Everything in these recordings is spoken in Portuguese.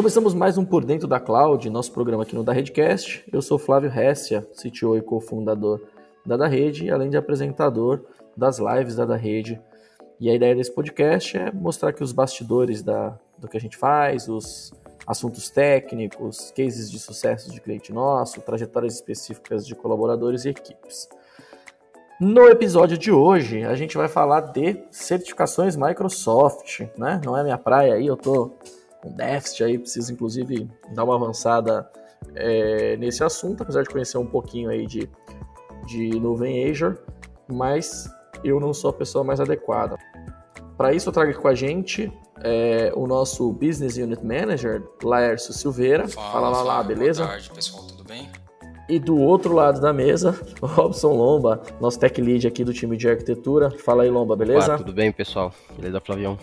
Começamos mais um Por Dentro da Cloud, nosso programa aqui no da Redcast. Eu sou Flávio Hessia, CTO e cofundador da da Rede, além de apresentador das lives da da Rede. E a ideia desse podcast é mostrar que os bastidores da, do que a gente faz, os assuntos técnicos, cases de sucesso de cliente nosso, trajetórias específicas de colaboradores e equipes. No episódio de hoje, a gente vai falar de certificações Microsoft, né? Não é minha praia aí, eu tô com déficit aí, preciso inclusive dar uma avançada é, nesse assunto, apesar de conhecer um pouquinho aí de, de nuvem Azure, mas eu não sou a pessoa mais adequada. Para isso, eu trago aqui com a gente é, o nosso Business Unit Manager, Laércio Silveira. Fala, Fala lá, lá, beleza? Boa tarde, pessoal, tudo bem? E do outro lado da mesa, Robson Lomba, nosso tech lead aqui do time de arquitetura. Fala aí, Lomba, beleza? Opa, tudo bem, pessoal? Beleza, Flavião?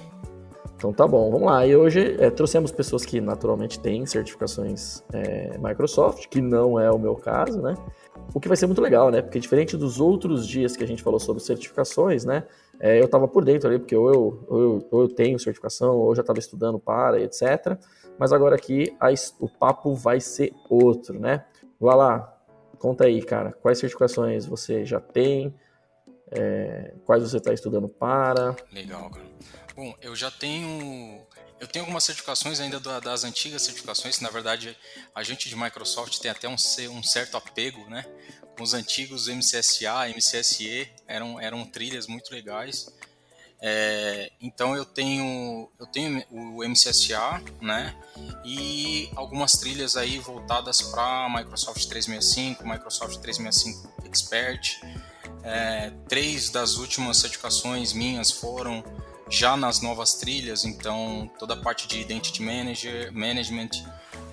Então tá bom, vamos lá. E hoje é, trouxemos pessoas que naturalmente têm certificações é, Microsoft, que não é o meu caso, né? O que vai ser muito legal, né? Porque diferente dos outros dias que a gente falou sobre certificações, né? É, eu estava por dentro ali, porque ou eu, ou eu, ou eu tenho certificação, ou eu já estava estudando para, etc. Mas agora aqui a, o papo vai ser outro, né? Vá lá, conta aí, cara, quais certificações você já tem, é, quais você está estudando para. Legal, cara. Bom, eu já tenho. Eu tenho algumas certificações ainda das antigas certificações, na verdade a gente de Microsoft tem até um, um certo apego, né? Com os antigos MCSA, MCSE, eram, eram trilhas muito legais. É, então eu tenho eu tenho o MCSA, né? E algumas trilhas aí voltadas para Microsoft 365, Microsoft 365 Expert. É, três das últimas certificações minhas foram já nas novas trilhas, então toda a parte de Identity Manager, Management,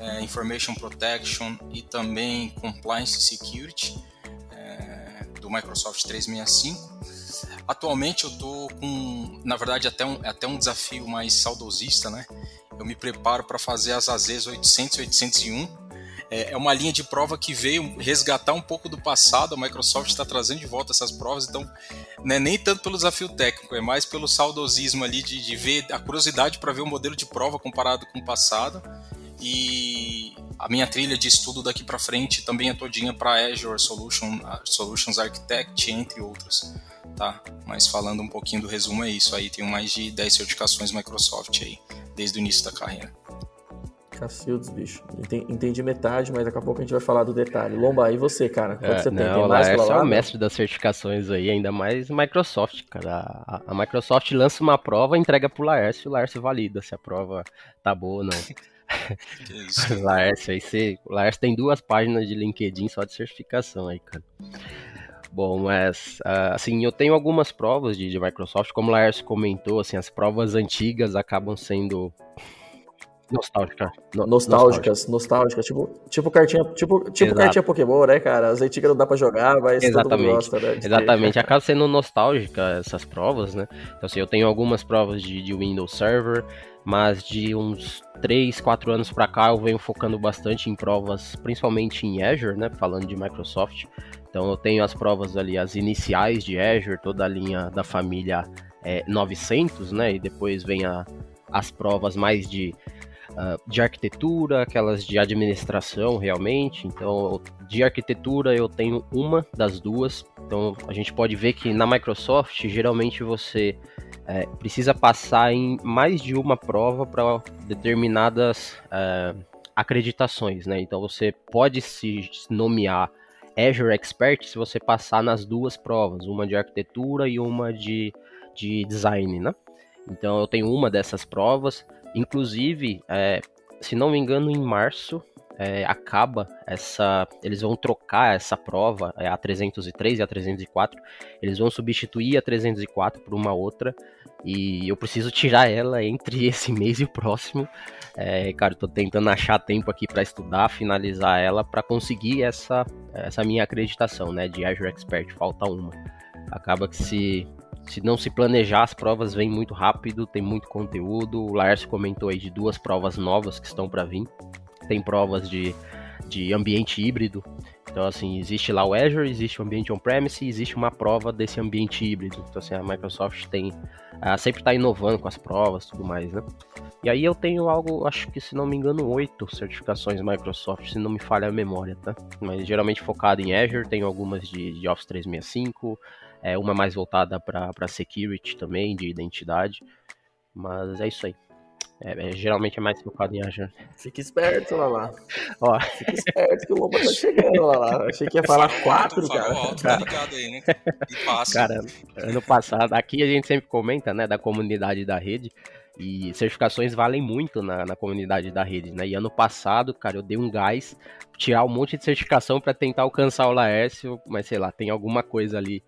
é, Information Protection e também Compliance Security é, do Microsoft 365. Atualmente eu estou com, na verdade, até um, até um desafio mais saudosista, né? Eu me preparo para fazer as AZs 800 e 801 é, é uma linha de prova que veio resgatar um pouco do passado. A Microsoft está trazendo de volta essas provas, então não é nem tanto pelo desafio técnico, é mais pelo saudosismo ali de, de ver a curiosidade para ver o modelo de prova comparado com o passado. E a minha trilha de estudo daqui para frente também é todinha para Azure Solution, Solutions Architect, entre outras. Tá? Mas falando um pouquinho do resumo, é isso aí. Tenho mais de 10 certificações Microsoft aí, desde o início da carreira. Cacildos, bicho. Entendi metade, mas daqui a pouco a gente vai falar do detalhe. Lomba, e você, cara? Quanto é, você não, tem? Tem mais é o mestre das certificações aí, ainda mais Microsoft, cara. A, a Microsoft lança uma prova, entrega pro Laércio e o Laércio valida se a prova tá boa ou não. Laércio, aí você, o Laércio tem duas páginas de LinkedIn só de certificação aí, cara. Bom, mas assim, eu tenho algumas provas de, de Microsoft, como o Laércio comentou, assim, as provas antigas acabam sendo Nostálgica. No, nostálgicas, nostálgicas. Tipo, tipo cartinha, tipo, tipo cartinha Pokémon, né, cara? As antigas não dá pra jogar, mas Exatamente. gosta, né? Exatamente. Acaba sendo nostálgica essas provas, né? Então, assim, eu tenho algumas provas de, de Windows Server, mas de uns 3, 4 anos para cá eu venho focando bastante em provas, principalmente em Azure, né? Falando de Microsoft. Então, eu tenho as provas ali, as iniciais de Azure, toda a linha da família é, 900, né? E depois vem a, as provas mais de uh, de arquitetura, aquelas de administração realmente. Então, de arquitetura eu tenho uma das duas. Então, a gente pode ver que na Microsoft, geralmente você é, precisa passar em mais de uma prova para determinadas é, acreditações, né? Então, você pode se nomear Azure Expert se você passar nas duas provas, uma de arquitetura e uma de, de design, né? Então eu tenho uma dessas provas. Inclusive, é, se não me engano, em março é, acaba essa. Eles vão trocar essa prova, é, a 303 e a 304. Eles vão substituir a 304 por uma outra. E eu preciso tirar ela entre esse mês e o próximo. É, cara, tô tentando achar tempo aqui para estudar, finalizar ela para conseguir essa, essa minha acreditação, né, de Azure Expert. Falta uma. Acaba que se se não se planejar, as provas vêm muito rápido, tem muito conteúdo. O Laércio comentou aí de duas provas novas que estão para vir. Tem provas de, de ambiente híbrido. Então, assim, existe lá o Azure, existe o ambiente on-premise e existe uma prova desse ambiente híbrido. Então, assim, a Microsoft tem. Uh, sempre está inovando com as provas tudo mais, né? E aí eu tenho algo, acho que se não me engano, oito certificações Microsoft, se não me falha a memória, tá? Mas geralmente focado em Azure, tenho algumas de, de Office 365, é, uma mais voltada para security também, de identidade. Mas é isso aí. É, é, geralmente é mais focado em Azure. Fique esperto, lá Ó. Fique esperto que o Lomba tá chegando, lá Achei que ia falar quatro, cara. Alto, tá ligado aí, né? E passa. Cara, ano passado, aqui a gente sempre comenta, né, da comunidade da rede. E certificações valem muito na, na comunidade da rede, né? E ano passado, cara, eu dei um gás, tirar um monte de certificação para tentar alcançar o Laércio, mas sei lá, tem alguma coisa ali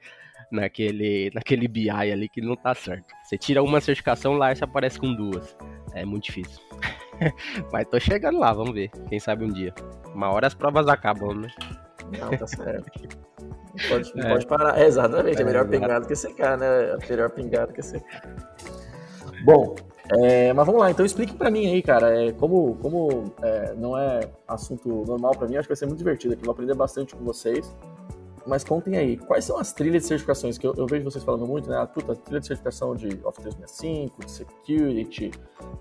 naquele, naquele BI ali que não tá certo. Você tira uma certificação, lá você aparece com duas. É muito difícil. Mas tô chegando lá, vamos ver. Quem sabe um dia. Uma hora as provas acabam, né? Não, tá certo. Não pode, não é. pode parar. É, exatamente, é, é melhor pingar do que secar, né? É melhor pingar do que secar. Bom, é, mas vamos lá, então explique para mim aí, cara, é, como, como é, não é assunto normal para mim, acho que vai ser muito divertido aqui, vou aprender bastante com vocês. Mas contem aí, quais são as trilhas de certificações? Que eu, eu vejo vocês falando muito, né? A puta, trilha de certificação de Office 365, de Security,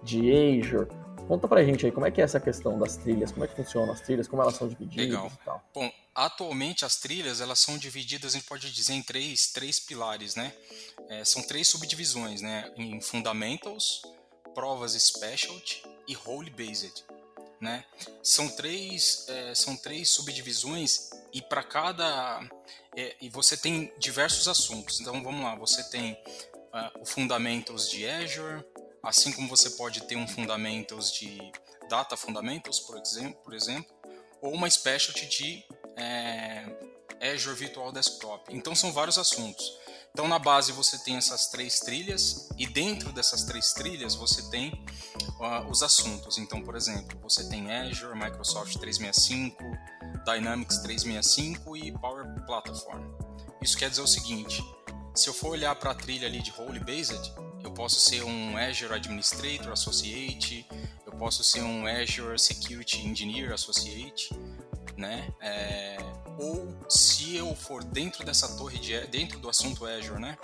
de Azure. Conta pra gente aí, como é que é essa questão das trilhas? Como é que funcionam as trilhas? Como elas são divididas Legal. e tal? Bom, atualmente as trilhas, elas são divididas, a gente pode dizer, em três, três pilares, né? É, são três subdivisões, né? Em Fundamentals, Provas Specialty e Role Based. Né? São três, é, são três subdivisões e para cada é, e você tem diversos assuntos. Então vamos lá, você tem uh, o Fundamentals de Azure, assim como você pode ter um Fundamentals de Data Fundamentals, por exemplo, por exemplo ou uma Specialty de é, Azure Virtual Desktop. Então são vários assuntos. Então na base você tem essas três trilhas e dentro dessas três trilhas você tem uh, os assuntos. Então, por exemplo, você tem Azure, Microsoft 365, Dynamics 365 e Power Platform. Isso quer dizer o seguinte: se eu for olhar para a trilha ali de Role Based, eu posso ser um Azure Administrator Associate, eu posso ser um Azure Security Engineer Associate, né? É, ou se eu for dentro dessa torre de dentro do assunto Azure, né?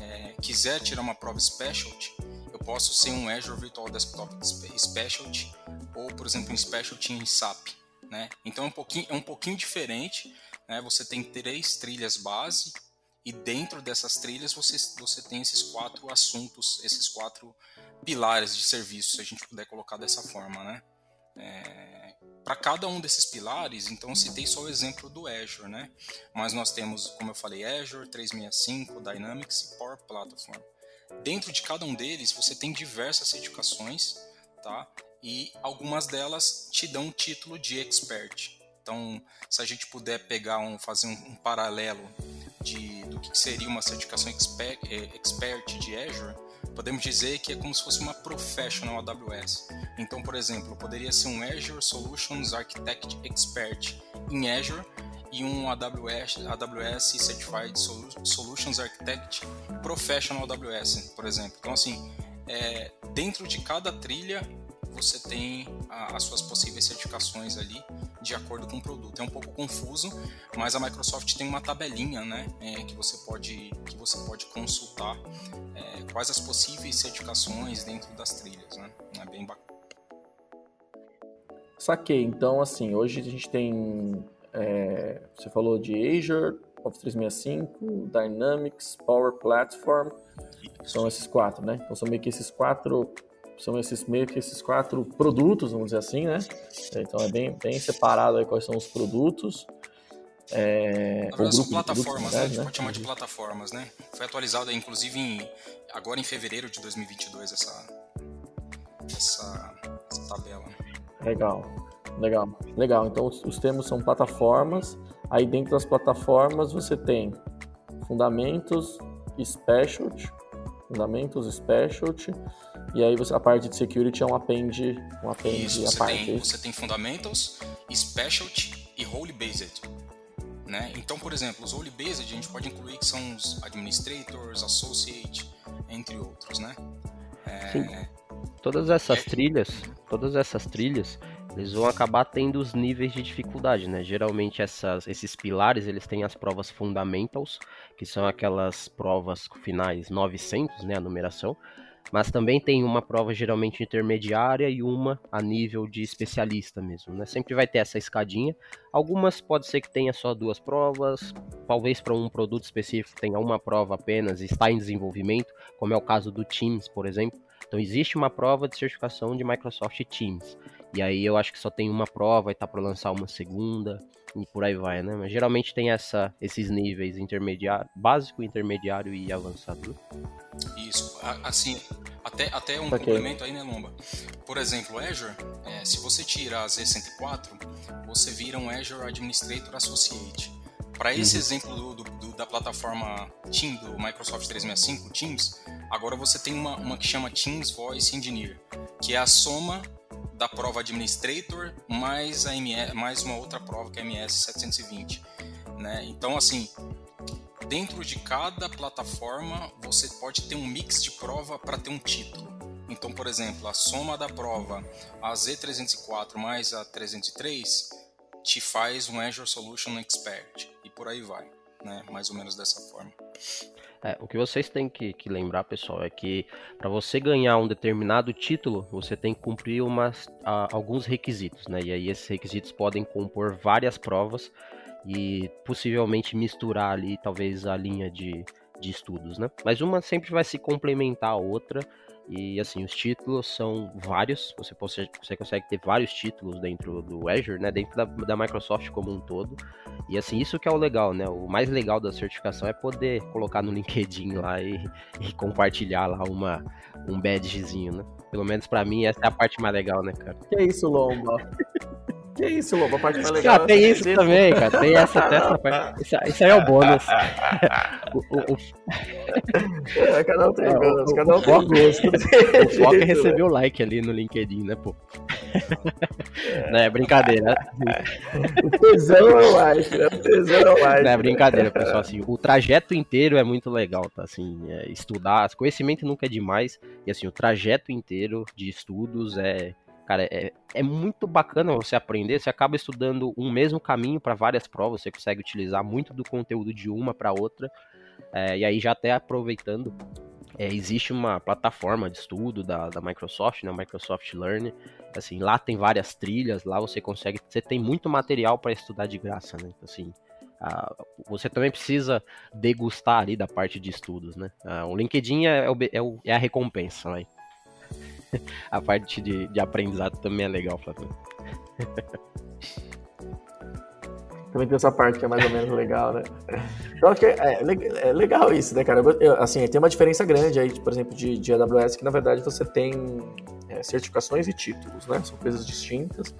É, quiser tirar uma prova Specialty, eu posso ser um Azure Virtual Desktop Specialty ou, por exemplo, um Specialty em SAP, né? Então é um pouquinho é um pouquinho diferente, né? Você tem três trilhas base e dentro dessas trilhas você você tem esses quatro assuntos, esses quatro pilares de serviço, se a gente puder colocar dessa forma, né? É, para cada um desses pilares, então citei só o exemplo do Azure, né? Mas nós temos, como eu falei, Azure, 365, Dynamics e Power Platform. Dentro de cada um deles, você tem diversas certificações, tá? E algumas delas te dão um título de expert. Então, se a gente puder pegar um, fazer um, um paralelo de, do que seria uma certificação expert, eh, expert de Azure, podemos dizer que é como se fosse uma professional AWS. Então, por exemplo, poderia ser um Azure Solutions Architect Expert em Azure e um AWS, AWS Certified Solutions Architect Professional AWS, por exemplo. Então, assim, é, dentro de cada trilha você tem a, as suas possíveis certificações ali de acordo com o produto. É um pouco confuso, mas a Microsoft tem uma tabelinha, né, é, que você pode que você pode consultar é, quais as possíveis certificações dentro das trilhas, né? É bem bacana. Saquei. Então, assim, hoje a gente tem, é, você falou de Azure, Office 365, Dynamics, Power Platform, são esses quatro, né? Então são meio que esses quatro são esses meio que esses quatro produtos, vamos dizer assim, né? Então é bem, bem separado aí quais são os produtos. É, Na verdade, são plataformas, né? A gente né? pode chamar de plataformas, né? Foi atualizado, inclusive, em, agora em fevereiro de 2022, essa, essa, essa tabela. Legal, legal, legal. Então, os, os termos são plataformas. Aí, dentro das plataformas, você tem fundamentos, specialty, fundamentos, specialty, e aí você, a parte de security é um append, um append Isso, você parte. Tem, você tem fundamentals, specialty e role based. Né? Então, por exemplo, os role based a gente pode incluir que são os administrators, associate, entre outros, né? É... Todas essas é... trilhas, todas essas trilhas, eles vão acabar tendo os níveis de dificuldade, né? Geralmente essas, esses pilares, eles têm as provas fundamentals, que são aquelas provas finais 900, né, a numeração, mas também tem uma prova geralmente intermediária e uma a nível de especialista mesmo, né? Sempre vai ter essa escadinha. Algumas pode ser que tenha só duas provas, talvez para um produto específico tenha uma prova apenas e está em desenvolvimento, como é o caso do Teams, por exemplo. Então existe uma prova de certificação de Microsoft Teams. E aí eu acho que só tem uma prova e tá para lançar uma segunda e por aí vai, né? Mas geralmente tem essa, esses níveis intermediário, básico, intermediário e avançado. Isso, assim, até, até um okay. complemento aí, né, Lomba? Por exemplo, Azure, é, se você tira a Z104, você vira um Azure Administrator Associate. Para esse uhum. exemplo do, do, do, da plataforma Team, do Microsoft 365, Teams, agora você tem uma, uma que chama Teams Voice Engineer, que é a soma da prova Administrator mais, a MS, mais uma outra prova que é a MS 720. Né? Então, assim, dentro de cada plataforma você pode ter um mix de prova para ter um título. Então, por exemplo, a soma da prova a Z304 mais a 303 te faz um Azure Solution Expert e por aí vai, né? Mais ou menos dessa forma. É, o que vocês têm que, que lembrar, pessoal, é que para você ganhar um determinado título, você tem que cumprir umas, a, alguns requisitos, né? E aí esses requisitos podem compor várias provas e possivelmente misturar ali talvez a linha de, de estudos, né? Mas uma sempre vai se complementar a outra e assim, os títulos são vários, você, pode, você consegue ter vários títulos dentro do Azure, né? Dentro da, da Microsoft como um todo. E assim, isso que é o legal, né? O mais legal da certificação é poder colocar no LinkedIn lá e, e compartilhar lá uma, um badgezinho, né? Pelo menos para mim, essa é a parte mais legal, né, cara? Que isso, Lomba? Que isso, Lobo? A parte mais legal. Ah, tem isso também, cara. Tem essa, essa parte. Isso, isso aí é o bônus. o, o. É, cada um tem é, gosto, o, cada um tem gosto. O foco é receber o like ali no LinkedIn, né, pô? É. Não é brincadeira. O tesão é o like, né? O tesão é o like. Não é brincadeira, pessoal. Assim, o trajeto inteiro é muito legal, tá? Assim, é, estudar, conhecimento nunca é demais. E assim, o trajeto inteiro de estudos é Cara, é, é muito bacana você aprender. Você acaba estudando um mesmo caminho para várias provas. Você consegue utilizar muito do conteúdo de uma para outra. É, e aí, já até aproveitando, é, existe uma plataforma de estudo da, da Microsoft, né, Microsoft Learn. Assim, lá tem várias trilhas. Lá você consegue. Você tem muito material para estudar de graça, né? Então, assim, você também precisa degustar ali da parte de estudos, né? o LinkedIn é, é, o, é a recompensa, né? a parte de, de aprendizado também é legal, Flávio. Também tem essa parte que é mais ou menos legal, né? Eu acho que é, é, é legal isso, né, cara? Eu, assim, tem uma diferença grande aí, por exemplo, de, de AWS, que na verdade você tem é, certificações e títulos, né? São coisas distintas.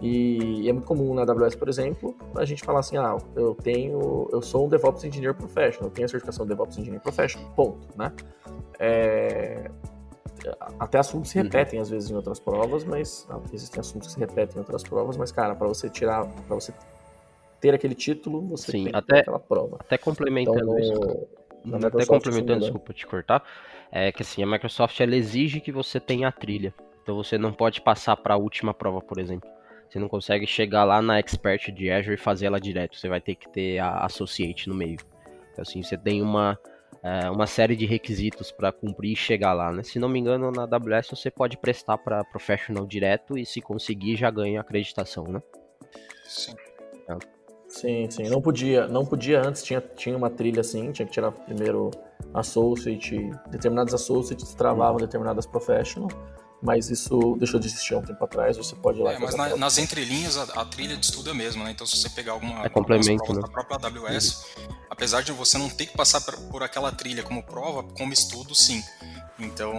E, e, é muito comum na AWS, por exemplo, a gente falar assim, ah, eu tenho, eu sou um DevOps Engineer Professional, eu tenho a certificação de DevOps Engineer Professional, ponto, né? É, até assuntos se uhum. repetem uhum. às vezes em outras provas, mas existem assuntos que se repetem em outras provas, mas cara, para você tirar, para você ter aquele título, você Sim, tem até, aquela prova. Até complementando então, isso. Até complementando, desculpa te cortar, é que assim, a Microsoft ela exige que você tenha a trilha. Então você não pode passar para a última prova, por exemplo. Você não consegue chegar lá na Expert de Azure e fazer ela direto. Você vai ter que ter a Associate no meio. Então, assim, você tem uma é, uma série de requisitos para cumprir e chegar lá, né? Se não me engano, na AWS você pode prestar para professional direto e se conseguir já ganha acreditação, né? Sim. É. Sim, sim. Não podia, não podia antes, tinha, tinha uma trilha assim, tinha que tirar primeiro associate, determinados associates travavam uhum. determinadas professional mas isso deixou de existir há um tempo atrás, você pode ir lá. É, mas na, nas entrelinhas a, a, trilha de estudo é a mesma, né? Então se você pegar alguma é complemento, né? da própria AWS, uhum. apesar de você não ter que passar por, por aquela trilha como prova, como estudo, sim. Então,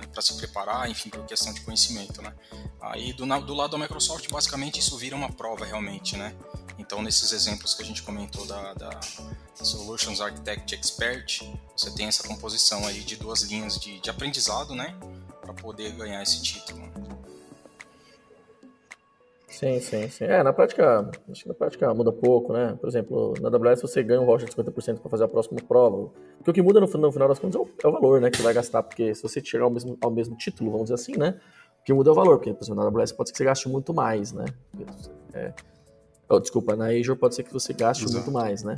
é, para se preparar, enfim, por questão de conhecimento, né? Aí do, do lado da Microsoft, basicamente isso vira uma prova realmente, né? Então, nesses exemplos que a gente comentou da, da Solutions Architect Expert, você tem essa composição aí de duas linhas de, de aprendizado, né? Para poder ganhar esse título. Sim, sim, sim. É, na prática, acho que na prática muda pouco, né? Por exemplo, na AWS você ganha um voucher de 50% para fazer a próxima prova. Porque o que muda no, no final das contas é o, é o, valor, né, que você vai gastar, porque se você chegar ao mesmo, ao mesmo título, vamos dizer assim, né? que muda é o valor, porque, por exemplo, na AWS pode ser que você gaste muito mais, né? É, oh, desculpa, na Azure pode ser que você gaste Exato. muito mais, né?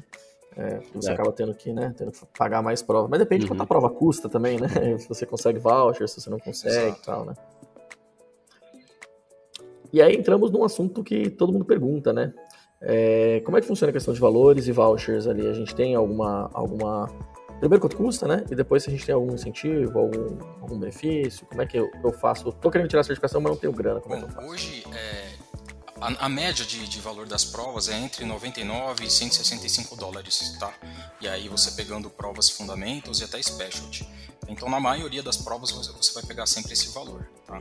É, você é. acaba tendo que, né, tendo que pagar mais prova. Mas depende uhum. de quanto a prova custa também, né? Se você consegue voucher, se você não consegue e tal, né? E aí entramos num assunto que todo mundo pergunta, né? É, como é que funciona a questão de valores e vouchers ali? A gente tem alguma, alguma Primeiro quanto custa, né? E depois se a gente tem algum incentivo, algum, algum benefício, como é que eu, eu faço? Tô querendo tirar a certificação, mas não tenho grana, como Bom, é que eu faço? Hoje, é, a, a, média de, de, valor das provas é entre 99 e 165 dólares, tá? E aí você pegando provas fundamentos e até specialty. Então, na maioria das provas, você, vai pegar sempre esse valor, tá?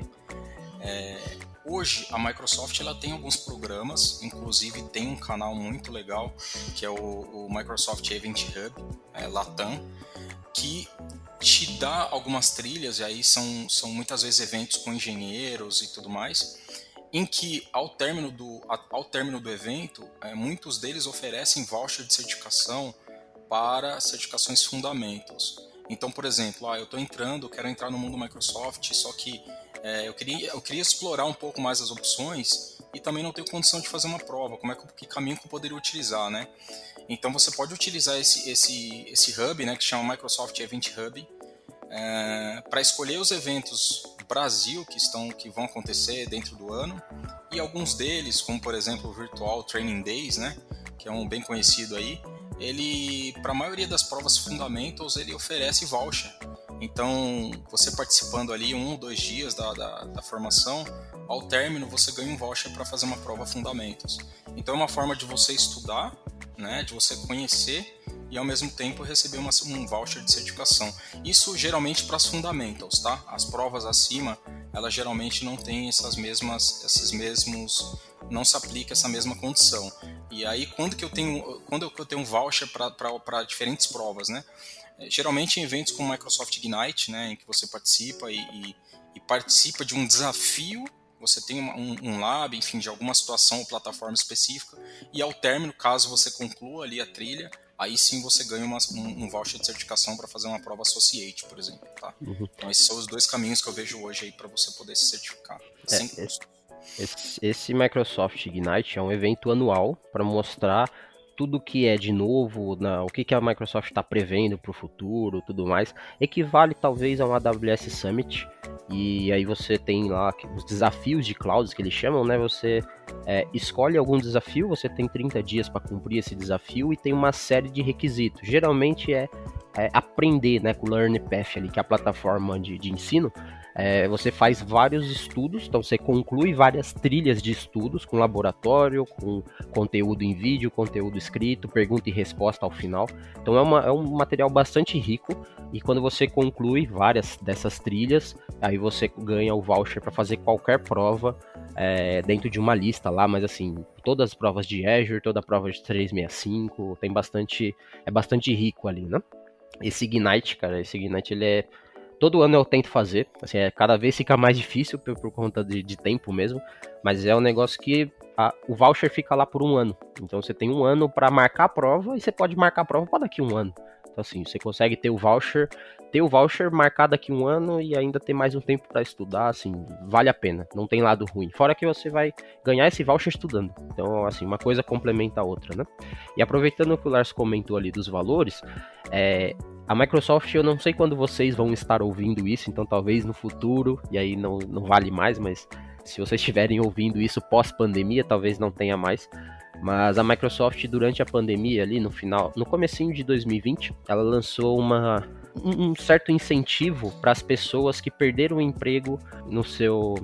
É, Hoje a Microsoft ela tem alguns programas, inclusive tem um canal muito legal que é o, o Microsoft Event Hub, é, Latam, que te dá algumas trilhas, e aí são, são muitas vezes eventos com engenheiros e tudo mais, em que ao término do, ao término do evento, é, muitos deles oferecem voucher de certificação para certificações fundamentos. Então, por exemplo, ah, eu estou entrando, quero entrar no mundo Microsoft, só que é, eu, queria, eu queria explorar um pouco mais as opções e também não tenho condição de fazer uma prova. Como é que, que caminho que eu poderia utilizar, né? Então você pode utilizar esse, esse, esse hub, né, que chama Microsoft Event Hub, é, para escolher os eventos do Brasil que estão que vão acontecer dentro do ano e alguns deles, como por exemplo o Virtual Training Days, né, que é um bem conhecido aí, ele para a maioria das provas fundamentals ele oferece voucher. Então, você participando ali um ou dois dias da, da, da formação, ao término você ganha um voucher para fazer uma prova fundamentos. Então, é uma forma de você estudar, né, de você conhecer e ao mesmo tempo receber uma, um voucher de certificação. Isso geralmente para as fundamentals, tá? As provas acima, elas geralmente não têm essas mesmas, esses mesmos, não se aplica essa mesma condição. E aí quando que eu tenho, quando eu tenho um voucher para diferentes provas, né? É, geralmente em eventos como Microsoft Ignite, né, em que você participa e, e, e participa de um desafio, você tem um, um, lab, enfim, de alguma situação ou plataforma específica, e ao término, caso você conclua ali a trilha, aí sim você ganha uma, um, um, voucher de certificação para fazer uma prova Associate, por exemplo. Tá? Uhum. Então esses são os dois caminhos que eu vejo hoje aí para você poder se certificar, é, sem custo. Esse, esse Microsoft Ignite é um evento anual para mostrar tudo que é de novo, na, o que, que a Microsoft está prevendo para o futuro, tudo mais, equivale talvez a um AWS Summit. E aí você tem lá os desafios de clouds que eles chamam, né? Você é, escolhe algum desafio, você tem 30 dias para cumprir esse desafio e tem uma série de requisitos. Geralmente é, é aprender, né, com o Learn Path ali, que é a plataforma de, de ensino, é, você faz vários estudos, então você conclui várias trilhas de estudos com laboratório, com conteúdo em vídeo, conteúdo escrito, pergunta e resposta ao final. Então é, uma, é um material bastante rico e quando você conclui várias dessas trilhas, aí você ganha o voucher para fazer qualquer prova é, dentro de uma lista lá, mas assim, todas as provas de Azure, toda a prova de 365, tem bastante, é bastante rico ali, né? Esse Ignite, cara, esse Ignite ele é Todo ano eu tento fazer, assim, é, cada vez fica mais difícil por, por conta de, de, tempo mesmo, mas é um negócio que a, o voucher fica lá por um ano. Então você tem um ano para marcar a prova e você pode marcar a prova para daqui um ano. Então assim, você consegue ter o voucher, ter o voucher marcado daqui a um ano e ainda ter mais um tempo para estudar, assim, vale a pena, não tem lado ruim. Fora que você vai ganhar esse voucher estudando. Então, assim, uma coisa complementa a outra, né? E aproveitando que o Lars comentou ali dos valores, é, a Microsoft, eu não sei quando vocês vão estar ouvindo isso, então talvez no futuro, e aí não, não vale mais, mas se vocês estiverem ouvindo isso pós-pandemia, talvez não tenha mais. Mas a Microsoft, durante a pandemia, ali no final, no comecinho de 2020, ela lançou uma, um certo incentivo para as pessoas que perderam o emprego no seu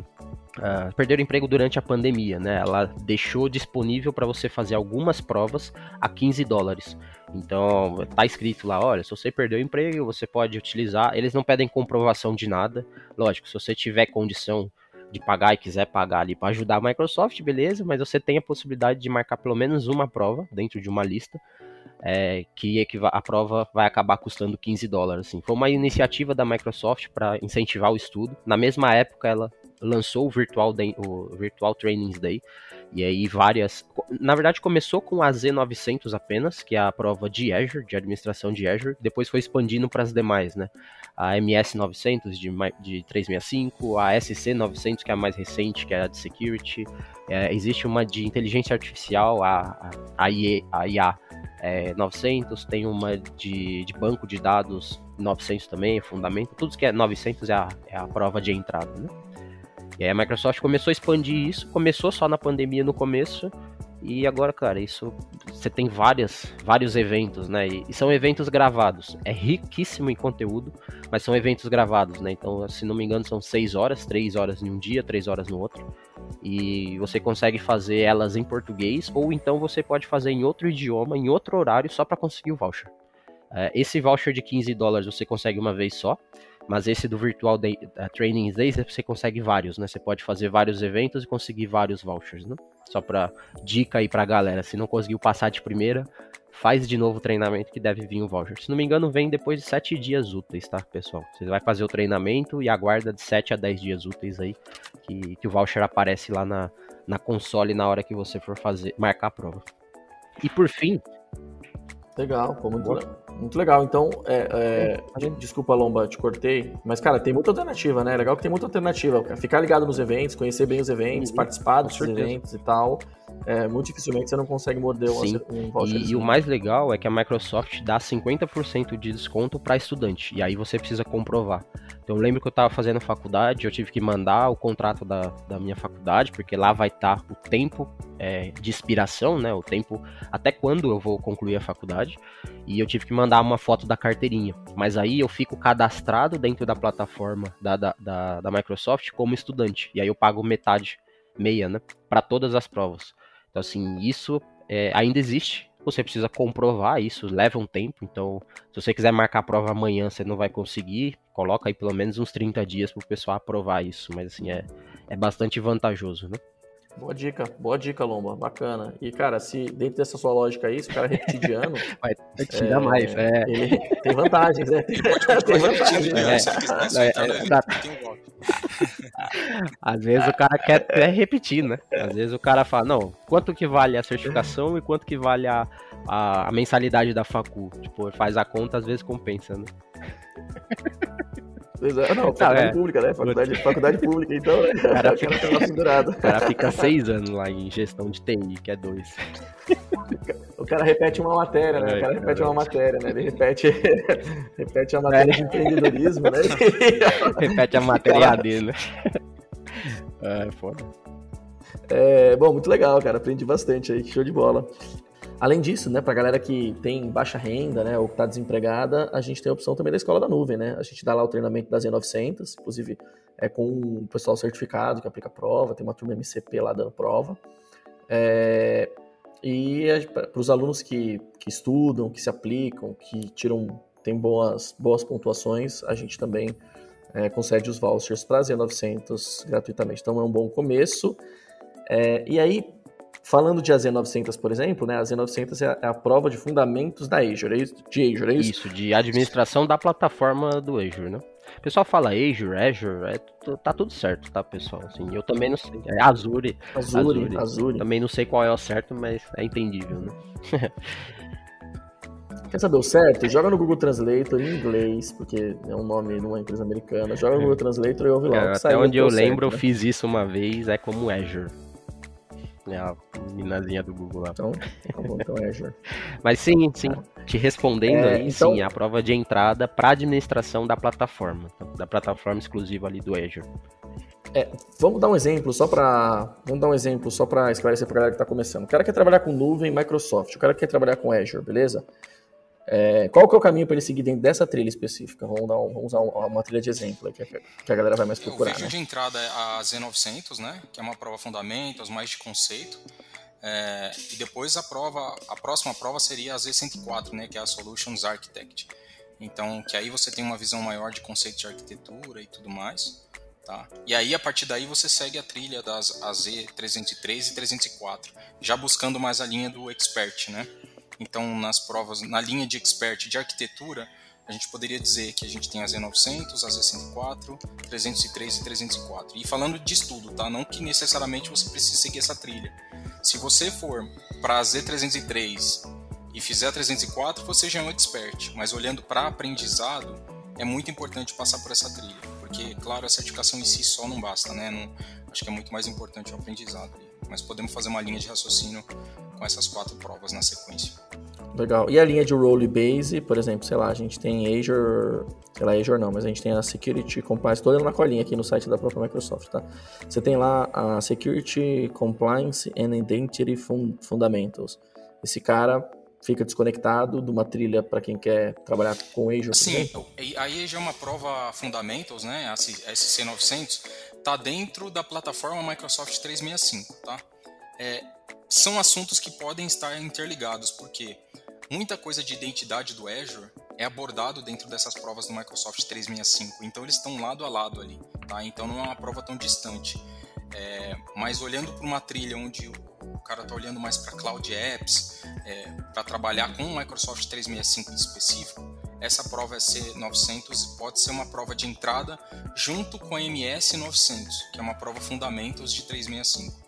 uh, perderam emprego durante a pandemia, né? Ela deixou disponível para você fazer algumas provas a 15 dólares. Então, tá escrito lá, olha, se você perdeu o emprego, você pode utilizar. Eles não pedem comprovação de nada. Lógico, se você tiver condição de pagar e quiser pagar ali para ajudar a Microsoft, beleza, mas você tem a possibilidade de marcar pelo menos uma prova dentro de uma lista. É, que a prova vai acabar custando 15 dólares. Assim. Foi uma iniciativa da Microsoft para incentivar o estudo. Na mesma época, ela lançou o Virtual, Day, o Virtual Trainings Day, e aí várias. Na verdade, começou com a Z900 apenas, que é a prova de Azure, de administração de Azure, depois foi expandindo para as demais, né? A MS 900 de, de 365, a SC 900, que é a mais recente, que é a de Security. É, existe uma de inteligência artificial, a, a, IA, a IA é, 900, tem uma de, de banco de dados 900 também, fundamento. Tudo que é 900 é a, é a prova de entrada, né? E aí a Microsoft começou a expandir isso, começou só na pandemia no começo, e agora, cara, isso você tem várias, vários eventos, né? E, e, são eventos gravados. É riquíssimo em conteúdo, mas são eventos gravados, né? Então, se não me engano, são seis horas, três horas em um dia, três horas no outro. E você consegue fazer elas em português, ou então você pode fazer em outro idioma, em outro horário, só para conseguir o voucher. É, esse voucher de 15 dólares você consegue uma vez só. Mas esse do Virtual Day, uh, Training Days você consegue vários, né? Você pode fazer vários eventos e conseguir vários vouchers, né? Só para dica aí pra galera, se não conseguiu passar de primeira, faz de novo o treinamento que deve vir o voucher. Se não me engano, vem depois de 7 dias úteis, tá, pessoal? Você vai fazer o treinamento e aguarda de 7 a 10 dias úteis aí que, que o voucher aparece lá na, na console na hora que você for fazer marcar a prova. E por fim, Legal, pô, muito, muito legal. Então, é, é, desculpa, Lomba, te cortei, mas, cara, tem muita alternativa, né? Legal que tem muita alternativa. Ficar ligado nos eventos, conhecer bem os eventos, uhum. participar dos eventos e tal. É, muito dificilmente você não consegue morder Sim. um voucher. E, e, o mais legal é que a Microsoft dá 50% de desconto para estudante. E aí você precisa comprovar. Então eu lembro que eu estava fazendo faculdade, eu tive que mandar o contrato da, da minha faculdade, porque lá vai estar tá o tempo é, de expiração, né? O tempo até quando eu vou concluir a faculdade. E eu tive que mandar uma foto da carteirinha. Mas aí eu fico cadastrado dentro da plataforma da, da, da, da Microsoft como estudante. E aí eu pago metade, meia, né? Para todas as provas. Então, assim, isso é, ainda existe. Você precisa comprovar isso, leva um tempo. Então, se você quiser marcar a prova amanhã, você não vai conseguir. Coloca aí pelo menos uns 30 dias para o pessoal aprovar isso. Mas, assim, é, é bastante vantajoso, né? Boa dica, boa dica, Lomba, bacana. E, cara, se dentro dessa sua lógica aí, se o cara repetir de ano. Vai te dar mais, é. Ele tem vantagens, né? Tem, tem vantagens. É, é, é, Às vezes o cara quer até repetir, né? Às vezes o cara fala, não, quanto que vale a certificação e quanto que vale a, a, a mensalidade da facu? Tipo, faz a conta, às vezes compensa, né? É, não, faculdade é. pública, né? Faculdade, faculdade pública, então, né? O cara, fica, o cara fica seis anos lá em gestão de TI, que é dois. O cara repete uma matéria, né? O cara repete uma matéria, né? Ele repete, repete a matéria de empreendedorismo, né? repete a matéria AD, né? É, foda. É, bom, muito legal, cara. Aprendi bastante aí, show de bola. Além disso, né, para a galera que tem baixa renda, né, ou que está desempregada, a gente tem a opção também da escola da nuvem, né? A gente dá lá o treinamento da Z900, inclusive é com o pessoal certificado que aplica prova, tem uma turma MCP lá dando prova. É, e para os alunos que, que estudam, que se aplicam, que tiram, tem boas, boas pontuações, a gente também é, concede os vouchers para a Z900 gratuitamente. Então é um bom começo. É, e aí, Falando de AZ900, por exemplo, né, a Z900 é a, é a prova de fundamentos da Azure, é de Azure, é isso? Isso, de administração da plataforma do Azure, né? O pessoal fala Azure, Azure, é, tá tudo certo, tá, pessoal? Assim, eu também não sei. É Azure. Azure, Azure. Azure. Também não sei qual é o certo, mas é entendível, né? Quer saber o certo? Joga no Google Translator em inglês, porque é um nome numa empresa americana. Joga no Google Translator e ouve lá. É, até onde eu lembro, certo, né? eu fiz isso uma vez, é como Azure. É a minazinha do Google lá. Então, tá bom, então é Azure. Mas sim, sim. Te respondendo é, aí, então... sim, a prova de entrada para administração da plataforma, da plataforma exclusiva ali do Azure. É, vamos dar um exemplo só para vamos dar um exemplo só para esclarecer para galera que está começando. O cara quer trabalhar com nuvem, Microsoft. O cara quer trabalhar com Azure, beleza? É, qual que é o caminho para ele seguir dentro dessa trilha específica? Vamos, dar um, vamos usar uma trilha de exemplo que, que a galera vai mais procurar. O vídeo né? de entrada é a Z900, né? Que é uma prova fundamentos, mais de conceito. É, e depois a prova, a próxima prova seria a Z104, né? Que é a Solutions Architect. Então, que aí você tem uma visão maior de conceito de arquitetura e tudo mais. Tá? E aí, a partir daí, você segue a trilha das AZ303 e 304, já buscando mais a linha do expert, né? Então, nas provas, na linha de expert de arquitetura, a gente poderia dizer que a gente tem a Z900, a Z104, 303 e 304. E falando de estudo, tá? Não que necessariamente você precise seguir essa trilha. Se você for para a Z303 e fizer a 304, você já é um expert. Mas olhando para aprendizado, é muito importante passar por essa trilha. Porque, claro, a certificação em si só não basta, né? Não, acho que é muito mais importante o aprendizado. Mas podemos fazer uma linha de raciocínio com essas quatro provas na sequência. Legal. E a linha de role base, por exemplo, sei lá, a gente tem Azure, sei lá, Azure não, mas a gente tem a Security Compliance, estou dando uma colinha aqui no site da própria Microsoft, tá? Você tem lá a Security Compliance and Identity Fundamentals. Esse cara fica desconectado de uma trilha para quem quer trabalhar com Azure. Sim, aí já é uma prova Fundamentals, né? A SC900 tá dentro da plataforma Microsoft 365, tá? É, são assuntos que podem estar interligados, porque muita coisa de identidade do Azure é abordado dentro dessas provas do Microsoft 365. Então eles estão lado a lado ali, tá? Então não é uma prova tão distante. É, mas olhando para uma trilha onde o cara está olhando mais para Cloud Apps, é, para trabalhar com o Microsoft 365 em específico, essa prova SC900 pode ser uma prova de entrada junto com a MS 900, que é uma prova fundamentos de 365.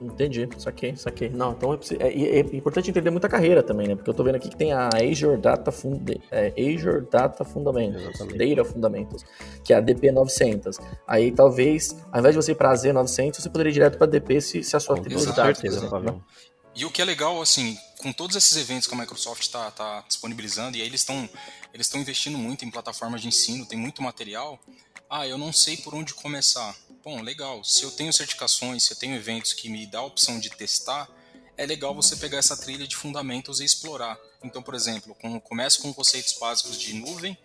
Entendi, saquei, saquei. Não, então é, é, é, importante entender muita carreira também, né? Porque eu tô vendo aqui que tem a Azure Data, Fund é, Azure Data Fundamentals, Exatamente. Data Fundamentals, que é a DP 900. Aí talvez, ao invés de você ir para a Z900, você poderia ir direto para a DP se, se a sua por exemplo, né? E o que é legal, assim, com todos esses eventos que a Microsoft está tá disponibilizando, e aí eles estão eles investindo muito em plataformas de ensino, tem muito material. Ah, eu não sei por onde começar. Bom, legal. Se eu tenho certificações, se eu tenho eventos que me dá a opção de testar, é legal você pegar essa trilha de fundamentos e explorar. Então, por exemplo, com, começo com conceitos básicos de nuvem,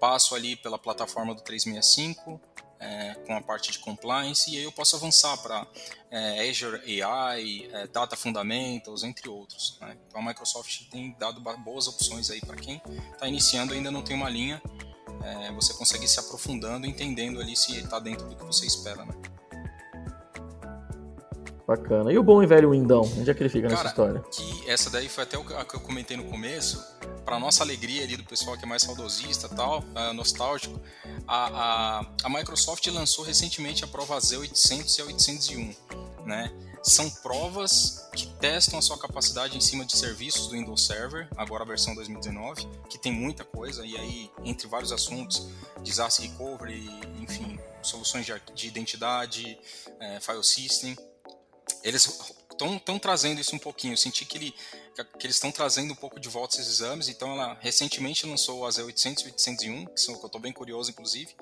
passo ali pela plataforma do 365, é, com a parte de compliance, e aí eu posso avançar para é, Azure AI, é, Data Fundamentals, entre outros. Né? Então a Microsoft tem dado boas opções aí para quem está iniciando ainda não tem uma linha, é, você consegue se aprofundando, entendendo ali se está dentro do que você espera. Né? Bacana. E o bom e velho Windão? Onde é que ele fica Cara, nessa história? Que essa daí foi até o que eu comentei no começo. Para nossa alegria ali do pessoal que é mais saudosista tal, uh, nostálgico, a, a, a, Microsoft lançou recentemente a prova Z800 e a 801, né? São provas que testam a sua capacidade em cima de serviços do Windows Server, agora a versão 2019, que tem muita coisa, e aí, entre vários assuntos, disaster recovery, enfim, soluções de, de identidade, é, file system, eles estão trazendo isso um pouquinho. Eu senti que, ele, que eles estão trazendo um pouco de volta esses exames. Então, ela recentemente lançou a Z800 e 801, que são que eu estou bem curioso, inclusive.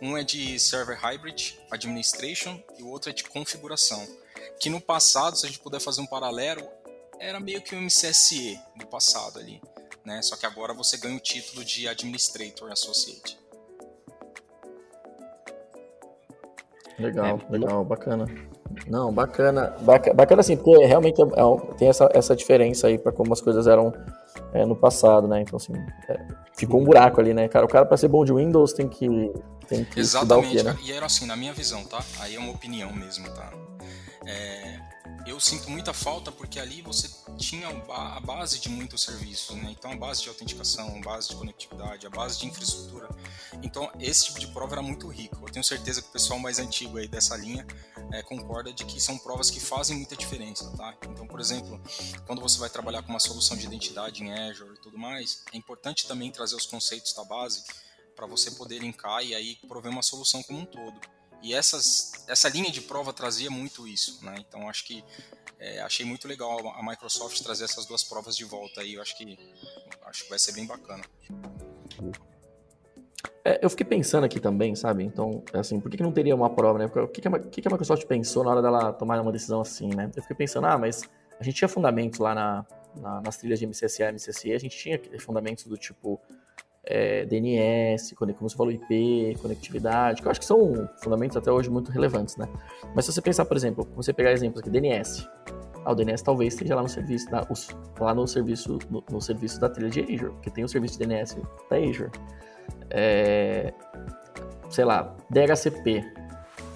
Um é de Server Hybrid Administration e o outro é de configuração. Que no passado, se a gente puder fazer um paralelo, era meio que o MCSE do passado ali. Né? Só que agora você ganha o título de Administrator Associate. Legal, é, legal, bacana. Não, bacana. Bacana, bacana assim, porque realmente é, é, tem essa, essa diferença aí para como as coisas eram é, no passado, né? Então, assim, é, ficou um buraco ali, né, cara? O cara, para ser bom de Windows, tem que. Tem que Exatamente, quê, né? e era assim, na minha visão, tá? Aí é uma opinião mesmo, tá? É, eu sinto muita falta porque ali você tinha a base de muitos serviços, né? Então a base de autenticação, a base de conectividade, a base de infraestrutura. Então esse tipo de prova era muito rico. Eu tenho certeza que o pessoal mais antigo aí dessa linha é, concorda de que são provas que fazem muita diferença, tá? Então, por exemplo, quando você vai trabalhar com uma solução de identidade em Azure e tudo mais, é importante também trazer os conceitos da base para você poder linkar e aí prover uma solução como um todo. E essas, essa linha de prova trazia muito isso, né? Então acho que é, achei muito legal a Microsoft trazer essas duas provas de volta aí. Eu acho que acho que vai ser bem bacana. É, eu fiquei pensando aqui também, sabe? Então, assim, por que, que não teria uma prova, né? O que, que, a, que, que a Microsoft pensou na hora dela tomar uma decisão assim, né? Eu fiquei pensando, ah, mas a gente tinha fundamentos lá na, na, nas trilhas de MCSA e MCSE, a gente tinha fundamentos do tipo é, DNS, como você falou, IP, conectividade, que eu acho que são fundamentos até hoje muito relevantes, né? Mas se você pensar, por exemplo, você pegar exemplos aqui, DNS. Ah, o DNS talvez esteja lá no serviço, da, lá no serviço, no, no, serviço da trilha de Azure, porque tem o serviço de DNS da Azure. É, sei lá, DHCP,